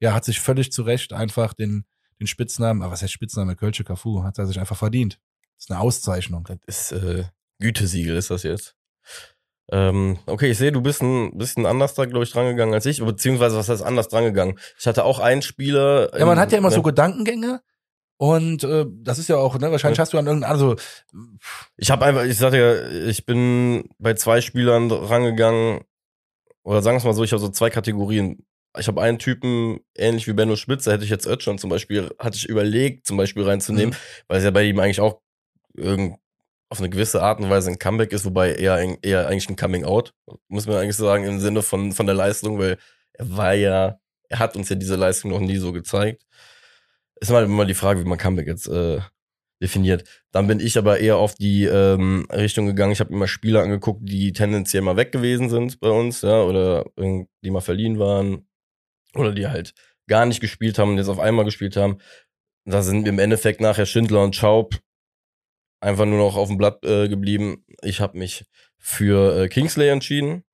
ja, hat sich völlig zu Recht einfach den, den Spitznamen, aber was heißt Spitzname? Kölsche Cafu, hat er sich einfach verdient. Das ist eine Auszeichnung. Das ist äh, Gütesiegel, ist das jetzt. Ähm, okay, ich sehe, du bist ein bisschen anders da, glaube ich, drangegangen als ich, beziehungsweise was heißt anders drangegangen? Ich hatte auch einen Spieler. Ja, man ähm, hat ja immer ne? so Gedankengänge und äh, das ist ja auch, ne, wahrscheinlich Ja. hast du an irgendeinem, also Ich habe einfach, ich sagte ja, ich bin bei zwei Spielern rangegangen, oder sagen wir es mal so, ich habe so zwei Kategorien ich habe einen Typen, ähnlich wie Benno Spitzer, hätte ich jetzt Özcan zum Beispiel, hatte ich überlegt, zum Beispiel reinzunehmen, mhm. weil es ja bei ihm eigentlich auch irgend auf eine gewisse Art und Weise ein Comeback ist, wobei eher, eher eigentlich ein Coming Out, muss man eigentlich sagen, im Sinne von, von der Leistung, weil er war ja, er hat uns ja diese Leistung noch nie so gezeigt. Ist mal immer die Frage, wie man Comeback jetzt äh, definiert. Dann bin ich aber eher auf die ähm, Richtung gegangen. Ich habe immer Spieler angeguckt, die tendenziell mal weg gewesen sind bei uns, ja, oder die mal verliehen waren oder die halt gar nicht gespielt haben und jetzt auf einmal gespielt haben. Da sind im Endeffekt nachher Schindler und Schaub einfach nur noch auf dem Blatt äh, geblieben. Ich habe mich für äh, Kingsley entschieden.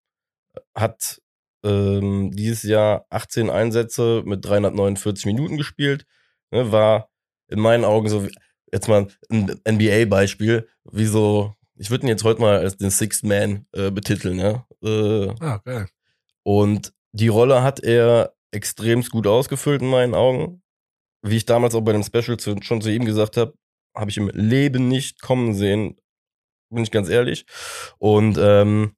Hat ähm, dieses Jahr 18 Einsätze mit 349 Minuten gespielt. Ne, war in meinen Augen so, jetzt mal ein NBA-Beispiel, wie so, ich würde ihn jetzt heute mal als den Sixth Man äh, betiteln. Ja? Äh, ah, geil. Und die Rolle hat er extremst gut ausgefüllt in meinen Augen. Wie ich damals auch bei dem Special zu, schon zu ihm gesagt habe, habe ich im Leben nicht kommen sehen, bin ich ganz ehrlich. Und ähm,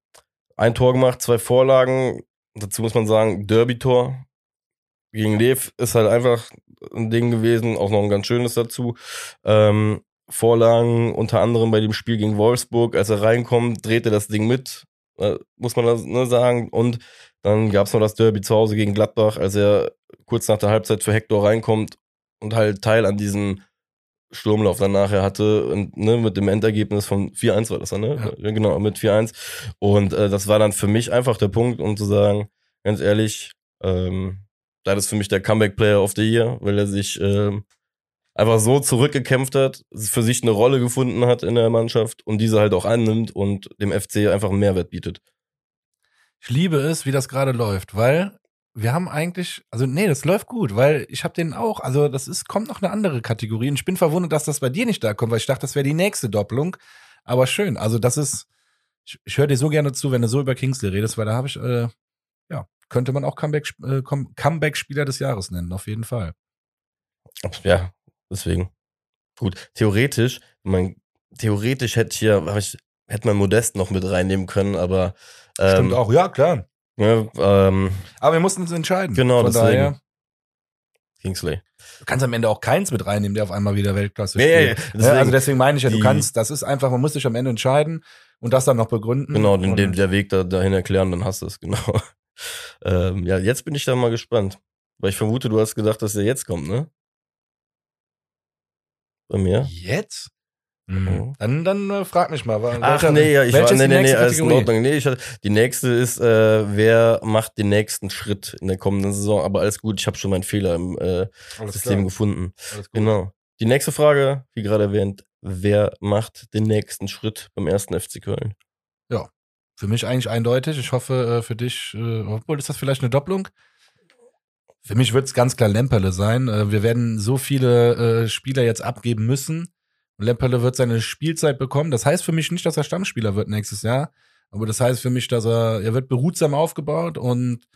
ein Tor gemacht, zwei Vorlagen. Dazu muss man sagen, Derby-Tor gegen Lev ist halt einfach ein Ding gewesen, auch noch ein ganz schönes dazu. Ähm, Vorlagen unter anderem bei dem Spiel gegen Wolfsburg, als er reinkommt, dreht er das Ding mit, äh, muss man das ne, sagen. Und dann gab es noch das Derby zu Hause gegen Gladbach, als er kurz nach der Halbzeit für Hector reinkommt und halt Teil an diesem Sturmlauf dann nachher hatte und ne, mit dem Endergebnis von 4-1 war das dann, ne? Ja. Genau, mit 4-1. Und äh, das war dann für mich einfach der Punkt, um zu sagen, ganz ehrlich, ähm, das ist für mich der Comeback-Player of the Year, weil er sich ähm, einfach so zurückgekämpft hat, für sich eine Rolle gefunden hat in der Mannschaft und diese halt auch annimmt und dem FC einfach einen Mehrwert bietet. Ich liebe es, wie das gerade läuft, weil wir haben eigentlich, also nee, das läuft gut, weil ich habe den auch, also das ist, kommt noch eine andere Kategorie und ich bin verwundert, dass das bei dir nicht da kommt, weil ich dachte, das wäre die nächste Doppelung. Aber schön, also das ist, ich, ich höre dir so gerne zu, wenn du so über Kingsley redest, weil da habe ich, äh, ja, könnte man auch Comeback, äh, Comeback-Spieler des Jahres nennen, auf jeden Fall. Ja, deswegen. Gut, theoretisch, mein, theoretisch hätte ich ja, ich, hätte man Modest noch mit reinnehmen können, aber ähm, Stimmt auch, ja, klar. Ja, ähm, Aber wir mussten uns entscheiden. Genau, Von deswegen. Daher, Kingsley. Du kannst am Ende auch keins mit reinnehmen, der auf einmal wieder Weltklasse spielt. Ja, deswegen, also deswegen meine ich ja, du kannst, das ist einfach, man muss sich am Ende entscheiden und das dann noch begründen. Genau, den, den, der Weg da, dahin erklären, dann hast du es, genau. ähm, ja, jetzt bin ich da mal gespannt. Weil ich vermute, du hast gedacht, dass der jetzt kommt, ne? Bei mir? Jetzt? Mhm. Dann, dann äh, frag mich mal. Ach welcher, nee, ja, ich war, nee, nee, nee, alles in Ordnung. Nee, ich, die nächste ist, äh, wer macht den nächsten Schritt in der kommenden Saison? Aber alles gut, ich habe schon meinen Fehler im äh, System klar. gefunden. Genau. Die nächste Frage, wie gerade erwähnt, wer macht den nächsten Schritt beim ersten FC Köln? Ja, für mich eigentlich eindeutig. Ich hoffe, äh, für dich, äh, obwohl ist das vielleicht eine Doppelung? Für mich wird es ganz klar Lemperle sein. Äh, wir werden so viele äh, Spieler jetzt abgeben müssen Lemperle wird seine Spielzeit bekommen. Das heißt für mich nicht, dass er Stammspieler wird nächstes Jahr. Aber das heißt für mich, dass er, er wird behutsam aufgebaut und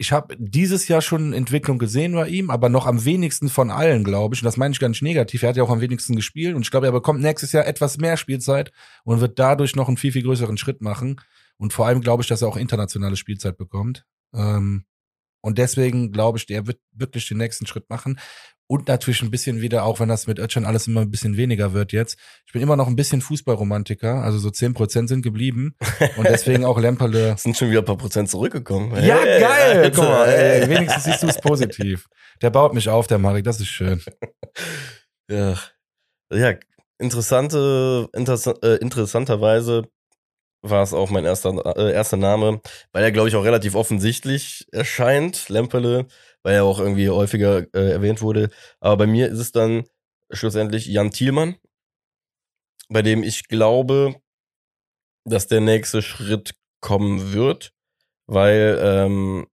ich habe dieses Jahr schon Entwicklung gesehen bei ihm, aber noch am wenigsten von allen, glaube ich. Und das meine ich gar nicht negativ. Er hat ja auch am wenigsten gespielt und ich glaube, er bekommt nächstes Jahr etwas mehr Spielzeit und wird dadurch noch einen viel, viel größeren Schritt machen. Und vor allem glaube ich, dass er auch internationale Spielzeit bekommt. Ähm, und deswegen glaube ich, der wird wirklich den nächsten Schritt machen und natürlich ein bisschen wieder, auch wenn das mit Özcan alles immer ein bisschen weniger wird jetzt. Ich bin immer noch ein bisschen Fußballromantiker, also so zehn Prozent sind geblieben und deswegen auch Lemperle. sind schon wieder ein paar Prozent zurückgekommen. Ja, hey, geil! Alter. Guck mal, ey, wenigstens siehst du es positiv. Der baut mich auf, der Marek, das ist schön. Ja, ja interessante, interessa äh, interessanterweise war es auch mein erster, äh, erster Name, weil er, glaube ich, auch relativ offensichtlich erscheint, Lemperle weil er auch irgendwie häufiger äh, erwähnt wurde. Aber bei mir ist es dann schlussendlich Jan Thielmann, bei dem ich glaube, dass der nächste Schritt kommen wird, weil ähm,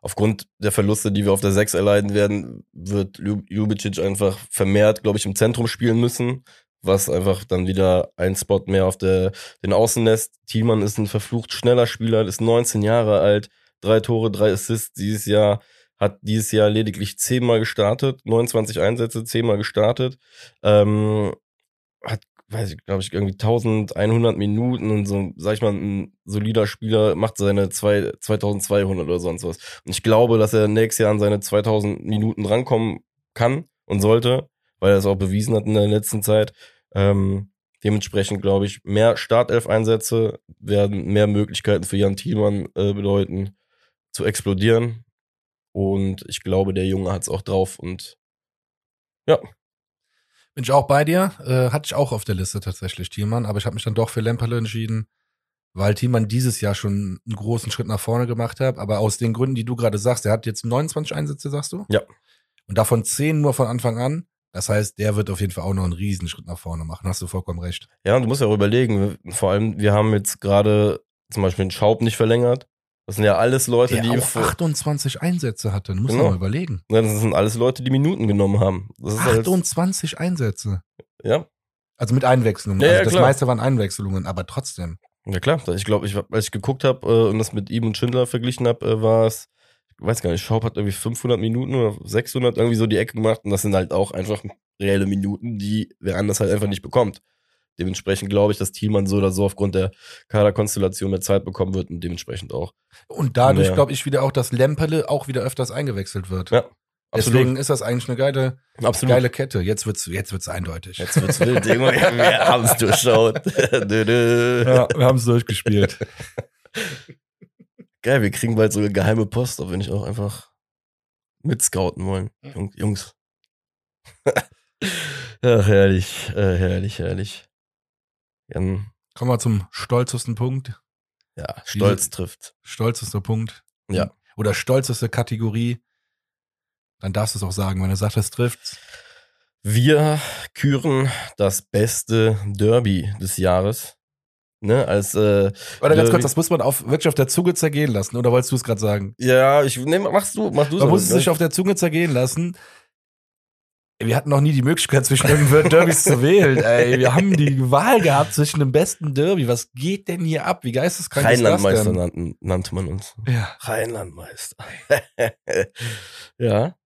aufgrund der Verluste, die wir auf der 6 erleiden werden, wird Ljubicic einfach vermehrt, glaube ich, im Zentrum spielen müssen, was einfach dann wieder ein Spot mehr auf der, den Außen lässt. Thielmann ist ein verflucht schneller Spieler, ist 19 Jahre alt, drei Tore, drei Assists dieses Jahr hat dieses Jahr lediglich zehnmal gestartet, 29 Einsätze, zehnmal gestartet, ähm, hat weiß ich, glaube ich, irgendwie 1100 Minuten und so, sag ich mal, ein solider Spieler macht seine zwei, 2200 oder sonst was. Und ich glaube, dass er nächstes Jahr an seine 2000 Minuten rankommen kann und sollte, weil er es auch bewiesen hat in der letzten Zeit. Ähm, dementsprechend glaube ich, mehr Startelf-Einsätze werden mehr Möglichkeiten für Jan Thielmann äh, bedeuten, zu explodieren. Und ich glaube, der Junge hat es auch drauf und ja, Bin ich auch bei dir. Äh, hatte ich auch auf der Liste tatsächlich Thielmann, aber ich habe mich dann doch für Lemperle entschieden, weil Thielmann dieses Jahr schon einen großen Schritt nach vorne gemacht hat. Aber aus den Gründen, die du gerade sagst, er hat jetzt 29 Einsätze, sagst du? Ja. Und davon 10 nur von Anfang an. Das heißt, der wird auf jeden Fall auch noch einen Riesenschritt nach vorne machen. Hast du vollkommen recht. Ja, und du musst ja auch überlegen, vor allem, wir haben jetzt gerade zum Beispiel den Schaub nicht verlängert. Das sind ja alles Leute, Der die auch vor- 28 Einsätze hatte. Du musst Genau. mal überlegen. Ja, das sind alles Leute, die Minuten genommen haben. Das ist halt, 28 Einsätze. ja, Also mit Einwechslungen. Ja, also ja, das klar. meiste waren Einwechslungen, aber trotzdem. ja klar. Ich glaube, ich, als ich geguckt habe äh, und das mit ihm und Schindler verglichen habe, äh, war es, weiß gar nicht, Schaub hat irgendwie 500 Minuten oder 600 irgendwie so die Ecke gemacht und das sind halt auch einfach reelle Minuten, die wer anders halt einfach nicht bekommt. Dementsprechend glaube ich, dass Thielmann so oder so aufgrund der Kaderkonstellation mehr Zeit bekommen wird und dementsprechend auch. Und dadurch glaube ich wieder auch, dass Lemperle auch wieder öfters eingewechselt wird. Ja, Deswegen ist das eigentlich eine geile, absolut. geile Kette. Jetzt wird's, jetzt wird's eindeutig. Jetzt wird's wild. Wir haben es durchschaut. Ja, wir haben es durchgespielt. Geil, wir kriegen bald so eine geheime Post, auch wenn ich auch einfach mitscouten wollen. Jung- Jungs. Ach, herrlich, äh, herrlich, herrlich. Jan, Kommen wir zum stolzesten Punkt. ja, Stolz trifft. Stolzester Punkt. Ja. Oder stolzeste Kategorie. Dann darfst du es auch sagen, wenn du sagst, es trifft. Wir küren das beste Derby des Jahres. Ne, als, äh, Warte ganz Derby. kurz, das muss man auf, wirklich auf der Zunge zergehen lassen. Oder wolltest du es gerade sagen? ja, ich, ne, machst du, mach du Man muss es sich auf der Zunge zergehen lassen. Wir hatten noch nie die Möglichkeit, zwischen irgendwelchen Derbys zu wählen. Ey, wir haben die Wahl gehabt zwischen dem besten Derby. Was geht denn hier ab? Wie geisteskrank ist das Rheinlandmeister denn? nannte man uns. Ja. Rheinlandmeister. ja.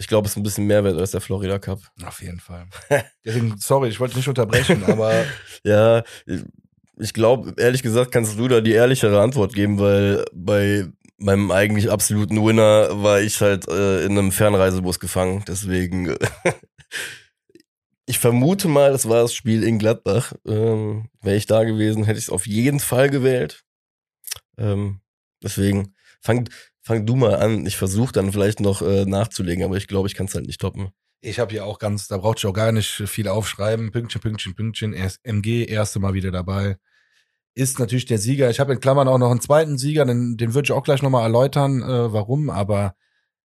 Ich glaube, es ist ein bisschen mehr wert als der Florida Cup. Auf jeden Fall. Deswegen, sorry, ich wollte nicht unterbrechen, aber Ja, ich glaube, ehrlich gesagt, kannst du da die ehrlichere Antwort geben, weil bei meinem eigentlich absoluten Winner war ich halt äh, in einem Fernreisebus gefangen. Deswegen, ich vermute mal, das war das Spiel in Gladbach. Ähm, Wäre ich da gewesen, hätte ich es auf jeden Fall gewählt. Ähm, deswegen, fang, fang du mal an. Ich versuche dann vielleicht noch äh, nachzulegen, aber ich glaube, ich kann es halt nicht toppen. ich habe hier auch ganz, da braucht ich auch gar nicht viel aufschreiben. Pünktchen, Pünktchen, Pünktchen. MG, erste Mal wieder dabei. Ist natürlich der Sieger. Ich habe in Klammern auch noch einen zweiten Sieger, den, den würde ich auch gleich nochmal erläutern, äh, warum, aber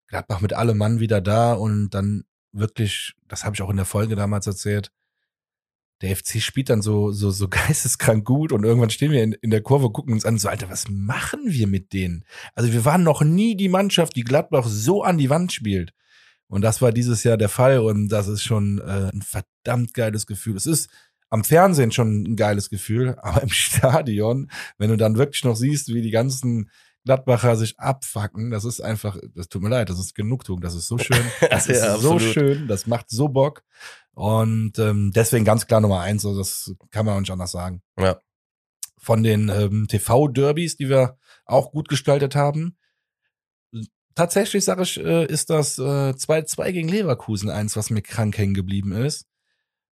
Gladbach mit allem Mann wieder da und dann wirklich, das habe ich auch in der Folge damals erzählt, der FC spielt dann so, so, so geisteskrank gut und irgendwann stehen wir in, in der Kurve, gucken uns an, so, Alter, was machen wir mit denen? Also wir waren noch nie die Mannschaft, die Gladbach so an die Wand spielt. Und das war dieses Jahr der Fall und das ist schon äh, ein verdammt geiles Gefühl. Es ist am Fernsehen schon ein geiles Gefühl, aber im Stadion, wenn du dann wirklich noch siehst, wie die ganzen Gladbacher sich abfacken, das ist einfach, das tut mir leid, das ist Genugtuung, das ist so schön, das Ja, ist so absolut. schön, das macht so Bock und ähm, deswegen ganz klar Nummer eins, so das kann man auch nicht anders sagen. Ja. Von den ähm, TV-Derbys, die wir auch gut gestaltet haben, tatsächlich sage ich, äh, ist das äh, 2-2 gegen Leverkusen eins, was mir krank hängen geblieben ist.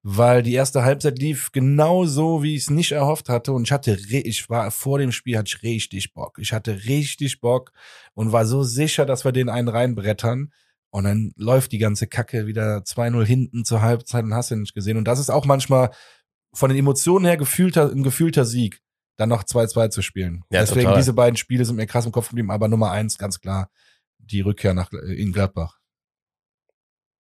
Weil die erste Halbzeit lief genau so, wie ich es nicht erhofft hatte. Und ich hatte, ich war vor dem Spiel, hatte ich richtig Bock. Ich hatte richtig Bock und war so sicher, dass wir den einen reinbrettern. Und dann läuft die ganze Kacke wieder 2-0 hinten zur Halbzeit und hast du nicht gesehen. Und das ist auch manchmal von den Emotionen her gefühlter, ein gefühlter Sieg, dann noch 2-2 zu spielen. Ja, Deswegen, total. diese beiden Spiele sind mir krass im Kopf geblieben, aber Nummer eins, ganz klar, die Rückkehr nach in Gladbach.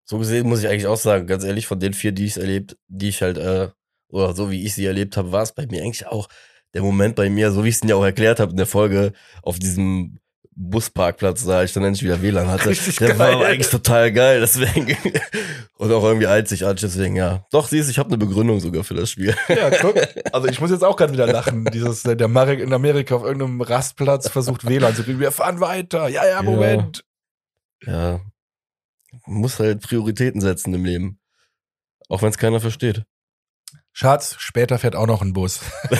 So gesehen muss ich eigentlich auch sagen, ganz ehrlich, von den vier, die ich erlebt, die ich halt, äh, oder so wie ich sie erlebt habe, war es bei mir eigentlich auch der Moment bei mir, so wie ich es dir auch erklärt habe in der Folge, auf diesem Busparkplatz, da ich dann endlich wieder WLAN hatte. Richtig der geil. war eigentlich total geil, deswegen. Und auch irgendwie einzigartig, deswegen, ja. Doch, siehst ich habe eine Begründung sogar für das Spiel. Ja, guck. Also ich muss jetzt auch gerade wieder lachen. Dieses, der Marek in Amerika auf irgendeinem Rastplatz versucht WLAN zu kriegen. Wir fahren weiter. Ja, ja, Moment. Ja. Man muss halt Prioritäten setzen im Leben. Auch wenn es keiner versteht. Schatz, später fährt auch noch ein Bus.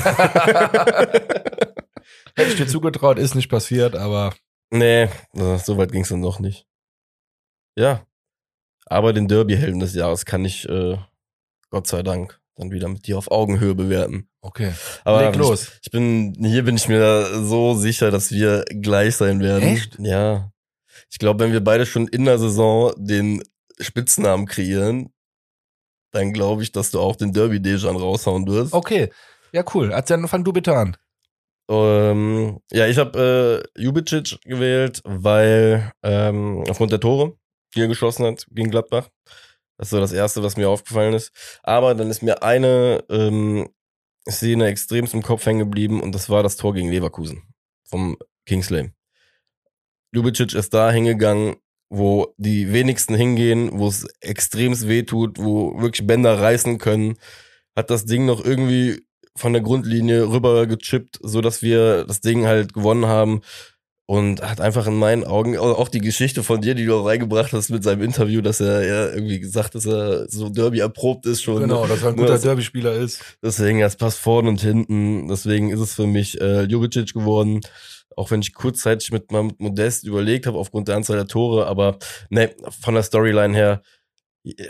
Hätte ich dir zugetraut, ist nicht passiert, aber Nee, so weit ging es dann doch nicht. Ja. Aber den Derby-Helden des Jahres kann ich, äh, Gott sei Dank, dann wieder mit dir auf Augenhöhe bewerten. okay. Aber Leg los. Ich, ich bin, hier bin ich mir so sicher, dass wir gleich sein werden. Echt? Ja. Ich glaube, wenn wir beide schon in der Saison den Spitznamen kreieren, dann glaube ich, dass du auch den Derby-Dejan raushauen wirst. Okay. Ja, cool. Also dann fang du bitte an. Ähm, ja, ich habe äh, Jubicic gewählt, weil ähm, aufgrund der Tore, die er geschossen hat gegen Gladbach. Das ist so das Erste, was mir aufgefallen ist. Aber dann ist mir eine ähm, Szene extremst im Kopf hängen geblieben und das war das Tor gegen Leverkusen vom Kingsley. Jubicic ist da hingegangen, wo die wenigsten hingehen, wo es extremst weh tut, wo wirklich Bänder reißen können, hat das Ding noch irgendwie von der Grundlinie rüber gechippt, so dass wir das Ding halt gewonnen haben und hat einfach in meinen Augen auch die Geschichte von dir, die du reingebracht hast mit seinem Interview, dass er ja irgendwie gesagt, dass er so Derby erprobt ist schon. Genau, dass er ein Ne, guter Derby-Spieler ist. Deswegen, das passt vorne und hinten. Deswegen ist es für mich äh, Juricic geworden. Auch wenn ich kurzzeitig mit meinem Modest überlegt habe, aufgrund der Anzahl der Tore. Aber ne, von der Storyline her,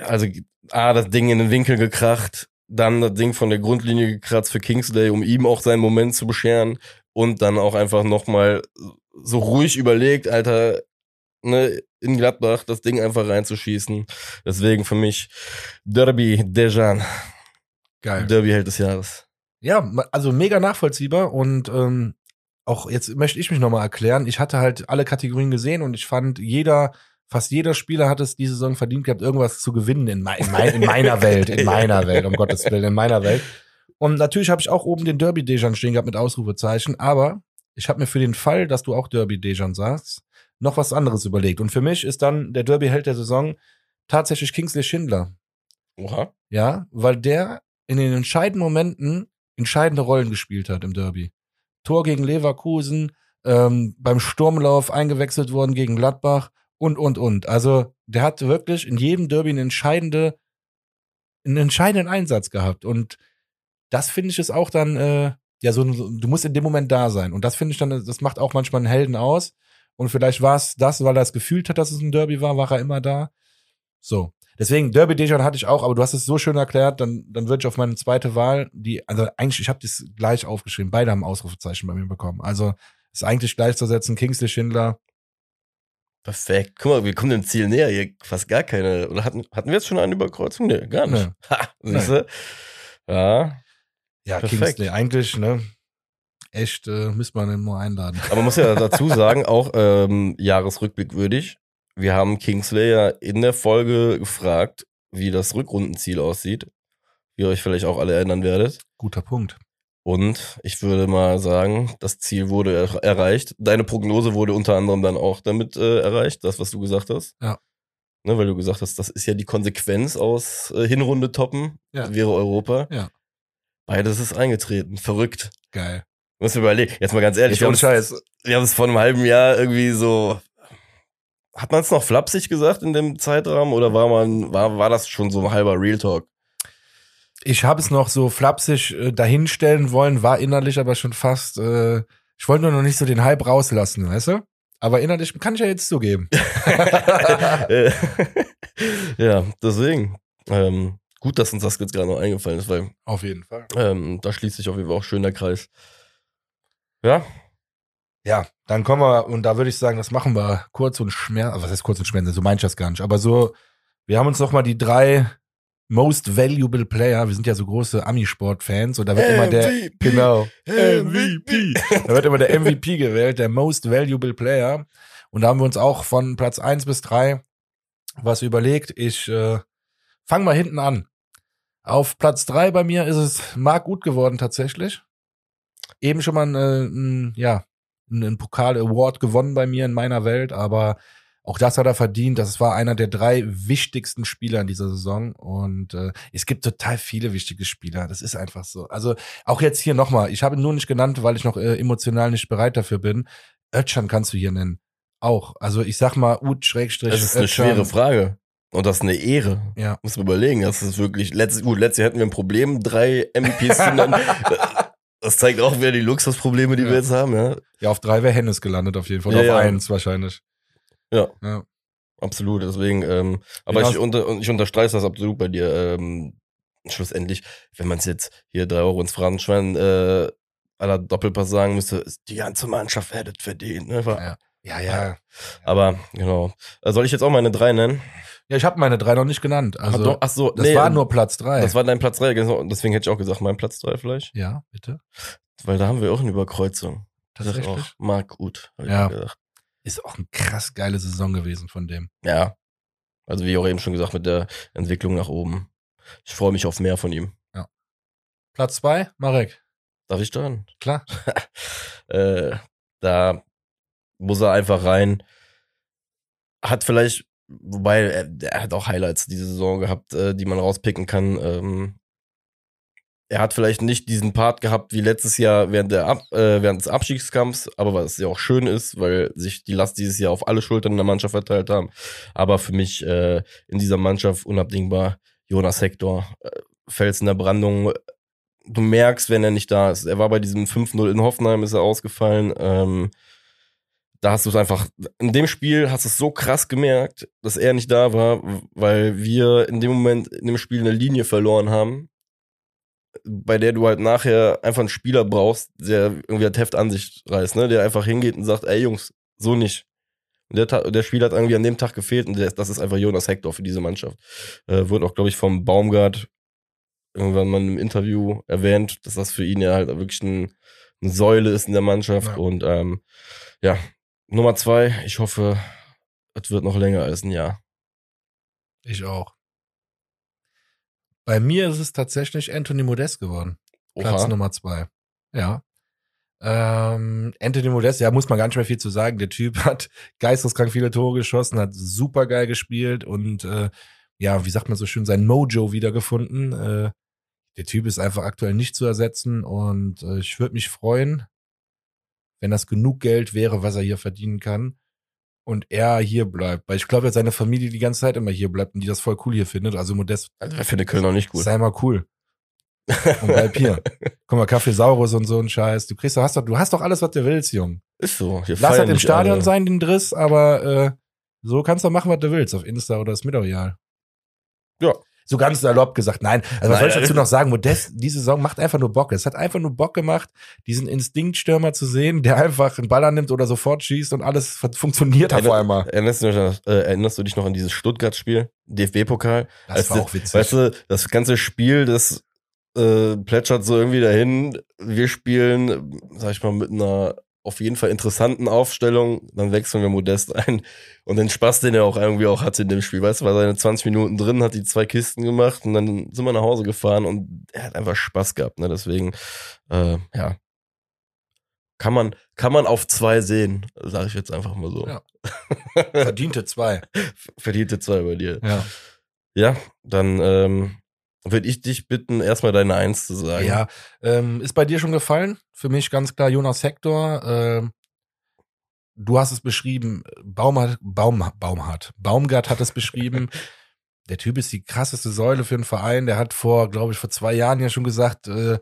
also A, das Ding in den Winkel gekracht, dann das Ding von der Grundlinie gekratzt für Kingsley, um ihm auch seinen Moment zu bescheren. Und dann auch einfach nochmal so ruhig überlegt, Alter, ne, in Gladbach das Ding einfach reinzuschießen. Deswegen für mich Derby Dejan. Geil. Derby-Held des Jahres. Ja, also mega nachvollziehbar und ähm, auch jetzt möchte ich mich nochmal erklären. Ich hatte halt alle Kategorien gesehen und ich fand, jeder, fast jeder Spieler hat es diese Saison verdient gehabt, irgendwas zu gewinnen in, mei in, mei in meiner Welt, in meiner Welt, um Gottes Willen, in meiner Welt. Und natürlich habe ich auch oben den Derby-Dejan stehen gehabt mit Ausrufezeichen, aber ich habe mir für den Fall, dass du auch Derby-Dejan sagst, noch was anderes überlegt. Und für mich ist dann der Derby-Held der Saison tatsächlich Kingsley Schindler. Oha. Ja, weil der in den entscheidenden Momenten entscheidende Rollen gespielt hat im Derby. Tor gegen Leverkusen, ähm, beim Sturmlauf eingewechselt worden gegen Gladbach und, und, und. Also der hat wirklich in jedem Derby eine entscheidende, einen entscheidenden Einsatz gehabt. Und das finde ich ist auch dann, äh, ja, so, du musst in dem Moment da sein. Und das finde ich dann, das macht auch manchmal einen Helden aus. Und vielleicht war es das, weil er es gefühlt hat, dass es ein Derby war, war er immer da. So. Deswegen, Derby Dejan hatte ich auch, aber du hast es so schön erklärt, dann, dann würde ich auf meine zweite Wahl, die, also eigentlich, ich habe das gleich aufgeschrieben, beide haben Ausrufezeichen bei mir bekommen. Also ist eigentlich gleichzusetzen, Kingsley Schindler. Perfekt. Guck mal, wir kommen dem Ziel näher. Hier fast gar keine. Oder hatten, hatten wir jetzt schon eine Überkreuzung? Nee, gar nicht. Nee. Ha, siehste? Ja. Ja, Perfekt. Kingsley, eigentlich, ne? Echt, äh, müsste man ihn mal einladen. Aber man muss ja dazu sagen, auch ähm, Jahresrückblick würdig. Wir haben Kingsley ja in der Folge gefragt, wie das Rückrundenziel aussieht. Wie ihr euch vielleicht auch alle erinnern werdet. Guter Punkt. Und ich würde mal sagen, das Ziel wurde er erreicht. Deine Prognose wurde unter anderem dann auch damit äh, erreicht, das, was du gesagt hast. Ja. Ne, weil du gesagt hast, das ist ja die Konsequenz aus äh, Hinrunde toppen, Ja. wäre Europa. Ja. Beides ist eingetreten. Verrückt. Geil. Muss mir überlegen. Jetzt mal ganz ehrlich, wir haben's- Scheiß. wir haben es vor einem halben Jahr irgendwie so. Hat man es noch flapsig gesagt in dem Zeitrahmen oder war man, war, war das schon so ein halber Real Talk? Ich habe es noch so flapsig äh, dahinstellen wollen, war innerlich aber schon fast, äh, ich wollte nur noch nicht so den Hype rauslassen, weißt du? Aber innerlich kann ich ja jetzt zugeben. Ja, deswegen. Ähm, gut, dass uns das jetzt gerade noch eingefallen ist, weil Auf jeden Fall. ähm, da schließt sich auf jeden Fall auch schön der Kreis. Ja, Ja, dann kommen wir, und da würde ich sagen, das machen wir kurz und schmerz, was heißt kurz und schmerz, so meine ich das gar nicht, aber so, wir haben uns noch mal die drei Most Valuable Player, wir sind ja so große Ami-Sport-Fans, und da wird immer der, MVP. genau, MVP. da wird immer der MVP gewählt, der Most Valuable Player, und da haben wir uns auch von Platz eins bis drei was überlegt. Ich äh, fang mal hinten an. Auf Platz drei bei mir ist es Marc gut geworden tatsächlich. Eben schon mal ein, äh, ein, ja, einen Pokal-Award gewonnen bei mir in meiner Welt, aber auch das hat er verdient. Das war einer der drei wichtigsten Spieler in dieser Saison. Und äh, es gibt total viele wichtige Spieler. Das ist einfach so. Also auch jetzt hier nochmal. Ich habe ihn nur nicht genannt, weil ich noch äh, emotional nicht bereit dafür bin. Özcan kannst du hier nennen. Auch. Also ich sag mal, Ut Schrägstrich. Das ist eine Özcan. schwere Frage. Und das ist eine Ehre. Ja. Muss man überlegen. Das ist wirklich, letztes, gut, letztes Jahr hatten wir ein Problem, drei MVPs zu nennen. Das zeigt auch wieder die Luxusprobleme, die Ja. wir jetzt haben, ja. Ja, auf drei wäre Hennes gelandet auf jeden Fall. Ja, auf ja. eins wahrscheinlich. Ja. Ja. Absolut, deswegen, ähm, aber Genau. ich, unter, ich unterstreiche das absolut bei dir. Ähm, schlussendlich, wenn man es jetzt hier drei Euro ins Phrasenschwein äh, aller Doppelpass sagen müsste, ist die ganze Mannschaft hättet verdient. Ne? War- Ja. Ja, ja. Aber genau. Äh, soll ich jetzt auch meine drei nennen? Ja, ich habe meine drei noch nicht genannt. Also, ach, doch, ach so, das nee, war äh, nur Platz drei. Das war dein Platz drei, genau, deswegen hätte ich auch gesagt, mein Platz drei vielleicht. ja, bitte. Weil da haben wir auch eine Überkreuzung. Das ist Tatsächlich. auch Marc Uth. hab ich Ja. mir gedacht. Ist auch eine krass geile Saison gewesen von dem. Ja. Also wie auch eben schon gesagt, mit der Entwicklung nach oben. Ich freue mich auf mehr von ihm. Platz zwei, Marek. Darf ich dran? Klar. äh, da muss er einfach rein. Hat vielleicht, wobei er, er hat auch Highlights diese Saison gehabt, äh, die man rauspicken kann. Ähm, er hat vielleicht nicht diesen Part gehabt wie letztes Jahr während, der Ab, äh, während des Abstiegskampfs, aber was ja auch schön ist, weil sich die Last dieses Jahr auf alle Schultern in der Mannschaft verteilt haben. Aber für mich äh, in dieser Mannschaft unabdingbar Jonas Hector, äh, Fels in der Brandung, du merkst, wenn er nicht da ist. Er war bei diesem 5-0 in Hoffenheim, ist er ausgefallen. Ähm, da hast du es einfach, in dem Spiel hast du es so krass gemerkt, dass er nicht da war, weil wir in dem Moment in dem Spiel eine Linie verloren haben, bei der du halt nachher einfach einen Spieler brauchst, der irgendwie das Heft an sich reißt, ne? der einfach hingeht und sagt, ey Jungs, so nicht. Und der, der Spieler hat irgendwie an dem Tag gefehlt und der, das ist einfach Jonas Hector für diese Mannschaft. Äh, wurde auch, glaube ich, vom Baumgart irgendwann mal im Interview erwähnt, dass das für ihn ja halt wirklich ein, eine Säule ist in der Mannschaft. Ja. Und ähm, ja, Nummer zwei, ich hoffe, es wird noch länger als ein Jahr. Ich auch. Bei mir ist es tatsächlich Anthony Modest geworden. Platz Oha. Nummer zwei. Ja. Ähm, Anthony Modest, ja, muss man gar nicht mehr viel zu sagen. Der Typ hat geisteskrank viele Tore geschossen, hat super geil gespielt und äh, ja, wie sagt man so schön, sein Mojo wiedergefunden. Äh, der Typ ist einfach aktuell nicht zu ersetzen und äh, ich würde mich freuen, wenn das genug Geld wäre, was er hier verdienen kann und er hier bleibt. Weil ich glaube, dass seine Familie die ganze Zeit immer hier bleibt und die das voll cool hier findet. Also Modest, Also, ich finde Köln auch nicht gut. sei mal cool. Und bleib hier. Guck mal, Kaffeesaurus und so ein Scheiß. Du kriegst doch, hast doch, du hast doch alles, was du willst, Jung. Ist so. Hier Lass halt im Stadion alle. sein, den Driss, aber äh, so kannst du machen, was du willst, auf Insta oder ist mir doch egal. Ja. So ganz salopp gesagt, nein. Also was Nein, soll ich dazu noch sagen? Modest, die Saison macht einfach nur Bock. Es hat einfach nur Bock gemacht, diesen Instinktstürmer zu sehen, der einfach einen Ball annimmt oder sofort schießt und alles fu- funktioniert auf Erinner- einmal. Erinnerst du, dich noch, äh, erinnerst du dich noch an dieses Stuttgart-Spiel? DFB-Pokal? Das Als war auch witzig. Weißt du, das ganze Spiel, das äh, plätschert so irgendwie dahin. Wir spielen, sag ich mal, mit einer auf jeden Fall interessanten Aufstellung. Dann wechseln wir Modest ein. Und den Spaß, den er auch irgendwie auch hatte in dem Spiel. Weißt du, war seine 20 Minuten drin, hat die zwei Kisten gemacht und dann sind wir nach Hause gefahren und er hat einfach Spaß gehabt. Ne? Deswegen, äh, ja. Kann man, kann man auf zwei sehen, sage ich jetzt einfach mal so. Ja. Verdiente zwei. Verdiente zwei bei dir. Ja. Ja, dann ähm, würde ich dich bitten, erstmal deine Eins zu sagen. Ja, ähm, ist bei dir schon gefallen? Für mich ganz klar Jonas Hector. Ähm, du hast es beschrieben, Baumhart, Baum, Baumhart, Baumgart hat es beschrieben. Der Typ ist die krasseste Säule für einen Verein. Der hat vor, glaube ich, vor zwei Jahren ja schon gesagt, äh,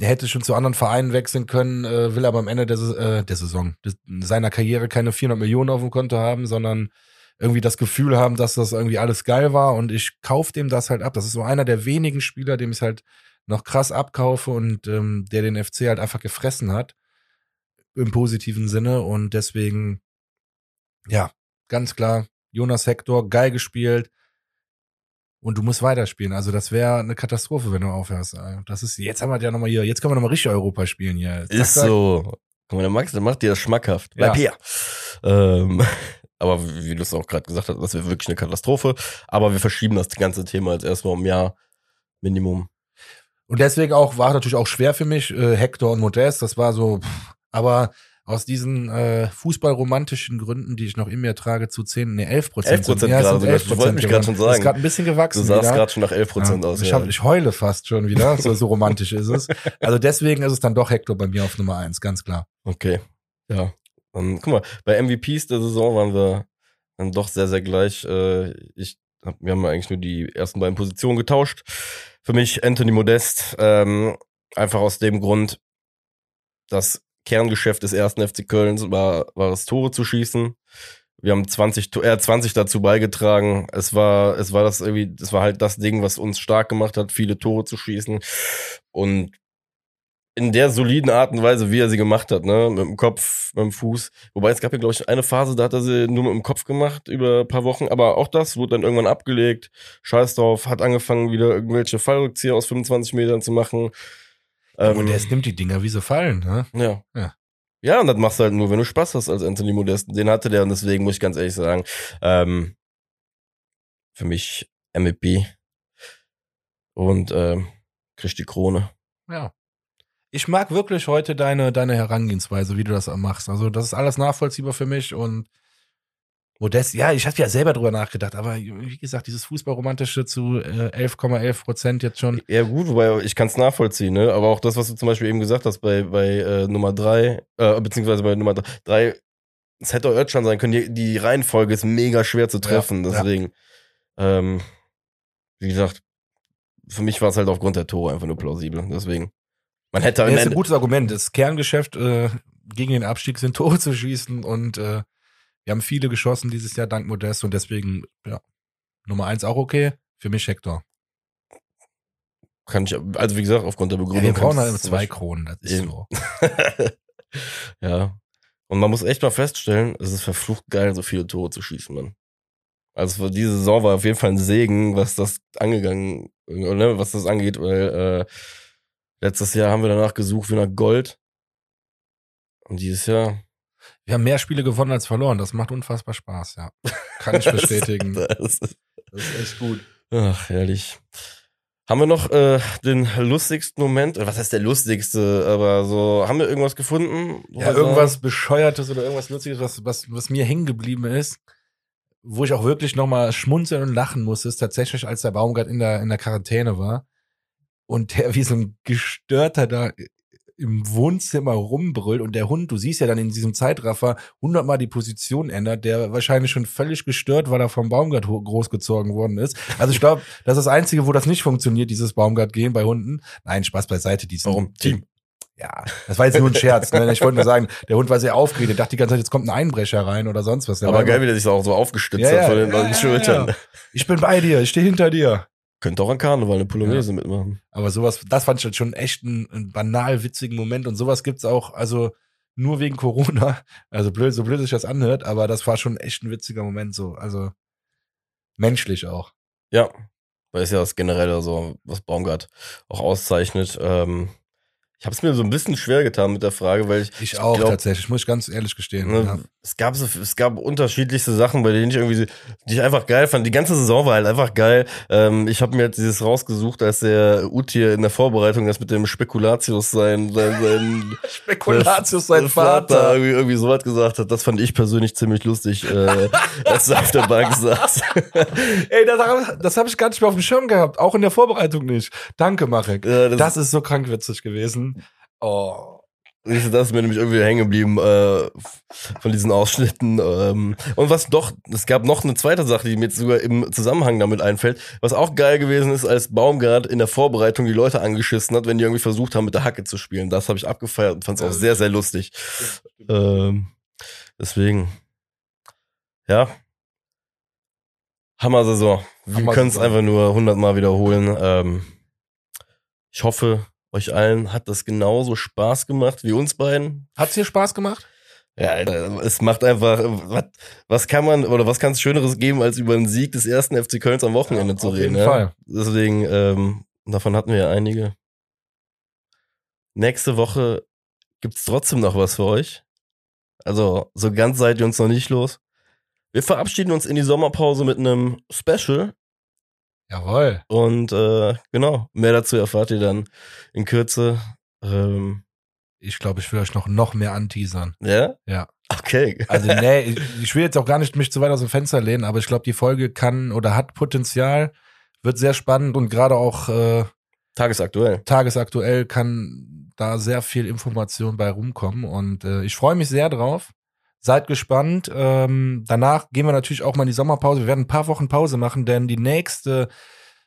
er hätte schon zu anderen Vereinen wechseln können, äh, will aber am Ende der, äh, der Saison, des, seiner Karriere keine 400 Millionen auf dem Konto haben, sondern irgendwie das Gefühl haben, dass das irgendwie alles geil war und ich kauf dem das halt ab. Das ist so einer der wenigen Spieler, dem ich halt noch krass abkaufe und ähm, der den FC halt einfach gefressen hat. Im positiven Sinne und deswegen, ja, ganz klar, Jonas Hector, geil gespielt. Und du musst weiterspielen. Also das wäre eine Katastrophe, wenn du aufhörst. ey. Das ist, jetzt haben wir ja nochmal hier, jetzt können wir nochmal richtig Europa spielen hier. Zack, Ist so. Guck mal, der Max, der macht dir das schmackhaft. Bleib Ja. hier. Ähm, aber wie du es auch gerade gesagt hast, das wäre wirklich eine Katastrophe. Aber wir verschieben das ganze Thema jetzt erstmal um ein Jahr Minimum. Und deswegen auch, war natürlich auch schwer für mich, äh, Hector und Modest, das war so, pff, aber aus diesen äh, fußballromantischen Gründen, die ich noch in mir trage, zu 10, nee, 11 Prozent. 11% gerade sogar. Ich wollte mich gerade schon sagen. Ist gerade ein bisschen gewachsen. Du sahst gerade schon nach 11 Prozent Ja, aus. ich, ja. hab, ich heule fast schon wieder, so, so romantisch ist es. Also deswegen ist es dann doch Hector bei mir auf Nummer eins, ganz klar. Okay. Ja. Dann, guck mal, bei MVPs der Saison waren wir dann doch sehr, sehr gleich. Äh, ich Wir haben eigentlich nur die ersten beiden Positionen getauscht. Für mich Anthony Modest, ähm, einfach aus dem Grund, das Kerngeschäft des ersten FC Kölns war, war es Tore zu schießen. Wir haben 20, äh, 20 dazu beigetragen. Es war, es war das irgendwie, das war halt das Ding, was uns stark gemacht hat, viele Tore zu schießen. Und in der soliden Art und Weise, wie er sie gemacht hat, ne, mit dem Kopf, mit dem Fuß. Wobei es gab ja, glaube ich, eine Phase, da hat er sie nur mit dem Kopf gemacht über ein paar Wochen, aber auch das wurde dann irgendwann abgelegt. Scheiß drauf, hat angefangen, wieder irgendwelche Fallrückzieher aus 25 Metern zu machen. Ähm, Modest nimmt die Dinger, wie sie fallen, ne? Ja. ja. Ja, und das machst du halt nur, wenn du Spaß hast als Anthony Modest. Den hatte der und deswegen muss ich ganz ehrlich sagen, ähm, für mich MVP und ähm, kriegt die Krone. Ja ich mag wirklich heute deine, deine Herangehensweise, wie du das machst. Also, das ist alles nachvollziehbar für mich und Modest, ja, ich hatte ja selber drüber nachgedacht, aber wie gesagt, dieses Fußballromantische zu 11,11 äh, Prozent jetzt schon. Ja, gut, wobei ich kann es nachvollziehen, ne? Aber auch das, was du zum Beispiel eben gesagt hast, bei, bei äh, Nummer drei, äh, beziehungsweise bei Nummer drei, es hätte auch Özcan sein können, die, die Reihenfolge ist mega schwer zu treffen, ja, deswegen, ja. ähm, wie gesagt, für mich war es halt aufgrund der Tore einfach nur plausibel, deswegen. Man hätte ja, ist ein gutes Argument. Das Kerngeschäft äh, gegen den Abstieg sind Tore zu schießen und äh, wir haben viele geschossen dieses Jahr dank Modest und deswegen, ja, Nummer eins auch okay. Für mich Hector. Kann ich, also wie gesagt, aufgrund der Begründung. Ja, wir brauchen halt zwei Kronen, das ist eben. so. ja. Und man muss echt mal feststellen, es ist verflucht geil, so viele Tore zu schießen, man. Also diese Saison war auf jeden Fall ein Segen, was das angegangen, ne, was das angeht, weil äh, Letztes Jahr haben wir danach gesucht wie nach Gold. Und dieses Jahr. Wir haben mehr Spiele gewonnen als verloren. Das macht unfassbar Spaß, ja. Kann ich bestätigen. das, ist, das ist echt gut. Ach, herrlich. Haben wir noch äh, den lustigsten Moment? Was heißt der lustigste? Aber so, haben wir irgendwas gefunden? Ja, irgendwas sagen? Bescheuertes oder irgendwas Lustiges, was, was, was mir hängen geblieben ist, wo ich auch wirklich nochmal schmunzeln und lachen musste, ist tatsächlich, als der Baumgart in der, in der Quarantäne war und der wie so ein Gestörter da im Wohnzimmer rumbrüllt und der Hund, du siehst ja dann in diesem Zeitraffer hundertmal die Position ändert, der wahrscheinlich schon völlig gestört, weil er vom Baumgart großgezogen worden ist. Also ich glaube, das ist das Einzige, wo das nicht funktioniert, dieses Baumgart-Gehen bei Hunden. Nein, Spaß beiseite. Die Warum? Team. Ja, das war jetzt nur ein Scherz. Ne? Ich wollte nur sagen, der Hund war sehr aufgeregt. Der dachte die ganze Zeit, jetzt kommt ein Einbrecher rein oder sonst was. Der Aber geil, wie der sich auch so aufgestützt ja, hat von den ja, Schultern. Ich bin bei dir, ich stehe hinter dir. Könnte auch an Karneval eine Polonaise ja. mitmachen. Aber sowas, das fand ich halt schon echt einen, einen banal witzigen Moment und sowas gibt's auch, also nur wegen Corona. Also blöd, so blöd sich das anhört, aber das war schon echt ein witziger Moment so. Also menschlich auch. Ja, weil es ja das generelle so, was Baumgart auch auszeichnet. Ähm, ich habe es mir so ein bisschen schwer getan mit der Frage, weil ich. Ich auch glaub, tatsächlich, muss ich ganz ehrlich gestehen. Ne, ja. Es gab so, es gab unterschiedlichste Sachen, bei denen ich irgendwie, die ich einfach geil fand. Die ganze Saison war halt einfach geil. Ähm, ich habe mir jetzt dieses rausgesucht, als der Utier in der Vorbereitung das mit dem Spekulatius sein, sein, sein Spekulatius sein Vater, Vater irgendwie, irgendwie so was gesagt hat. Das fand ich persönlich ziemlich lustig, äh, als er auf der Bank saß. Ey, das, das habe ich gar nicht mehr auf dem Schirm gehabt, auch in der Vorbereitung nicht. Danke, Marek. Ja, das, das ist so krankwitzig gewesen. Oh. Das ist mir nämlich irgendwie hängen geblieben äh, von diesen Ausschnitten. Ähm. Und was doch, es gab noch eine zweite Sache, die mir jetzt sogar im Zusammenhang damit einfällt, was auch geil gewesen ist, als Baumgart in der Vorbereitung die Leute angeschissen hat, wenn die irgendwie versucht haben, mit der Hacke zu spielen. Das habe ich abgefeiert und fand es auch sehr, sehr lustig. Ähm, deswegen, ja. Hammer-Saison. Wir können es einfach nur hundertmal wiederholen. Ähm, ich hoffe, euch allen hat das genauso Spaß gemacht wie uns beiden. Hat's dir Spaß gemacht? Ja, es macht einfach, was, was kann man oder was kann es Schöneres geben, als über den Sieg des ersten FC Kölns am Wochenende ja, zu reden? Auf jeden ja? Fall. Deswegen, ähm, davon hatten wir ja einige. Nächste Woche gibt's trotzdem noch was für euch. Also, so ganz seid ihr uns noch nicht los. Wir verabschieden uns in die Sommerpause mit einem Special. Jawohl. Und äh, genau, mehr dazu erfahrt ihr dann in Kürze. Ähm, ich glaube, ich will euch noch, noch mehr anteasern. Ja? Ja. Okay. Also, nee, ich, ich will jetzt auch gar nicht mich zu weit aus dem Fenster lehnen, aber ich glaube, die Folge kann oder hat Potenzial, wird sehr spannend und gerade auch äh, tagesaktuell. Tagesaktuell kann da sehr viel Information bei rumkommen und äh, ich freue mich sehr drauf. Seid gespannt. Ähm, danach gehen wir natürlich auch mal in die Sommerpause. Wir werden ein paar Wochen Pause machen, denn die nächste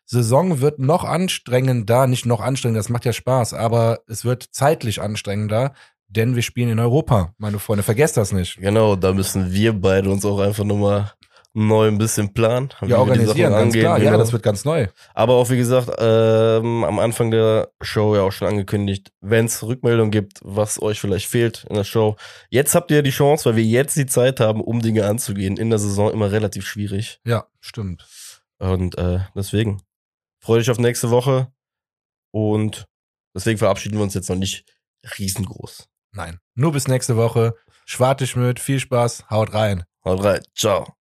Saison wird noch anstrengender, nicht noch anstrengender, das macht ja Spaß, aber es wird zeitlich anstrengender, denn wir spielen in Europa, meine Freunde. Vergesst das nicht. Genau, da müssen wir beide uns auch einfach nochmal neu ein bisschen planen. wie Ja, organisieren, ganz klar. Ja, genau. das wird ganz neu. Aber auch wie gesagt, ähm, am Anfang der Show ja auch schon angekündigt, wenn es Rückmeldungen gibt, was euch vielleicht fehlt in der Show. Jetzt habt ihr die Chance, weil wir jetzt die Zeit haben, um Dinge anzugehen. In der Saison immer relativ schwierig. Ja, stimmt. Und äh, deswegen freue dich auf nächste Woche. Und deswegen verabschieden wir uns jetzt noch nicht riesengroß. Nein. Nur bis nächste Woche. Schwarte Schmidt, viel Spaß, haut rein. Haut rein. Ciao.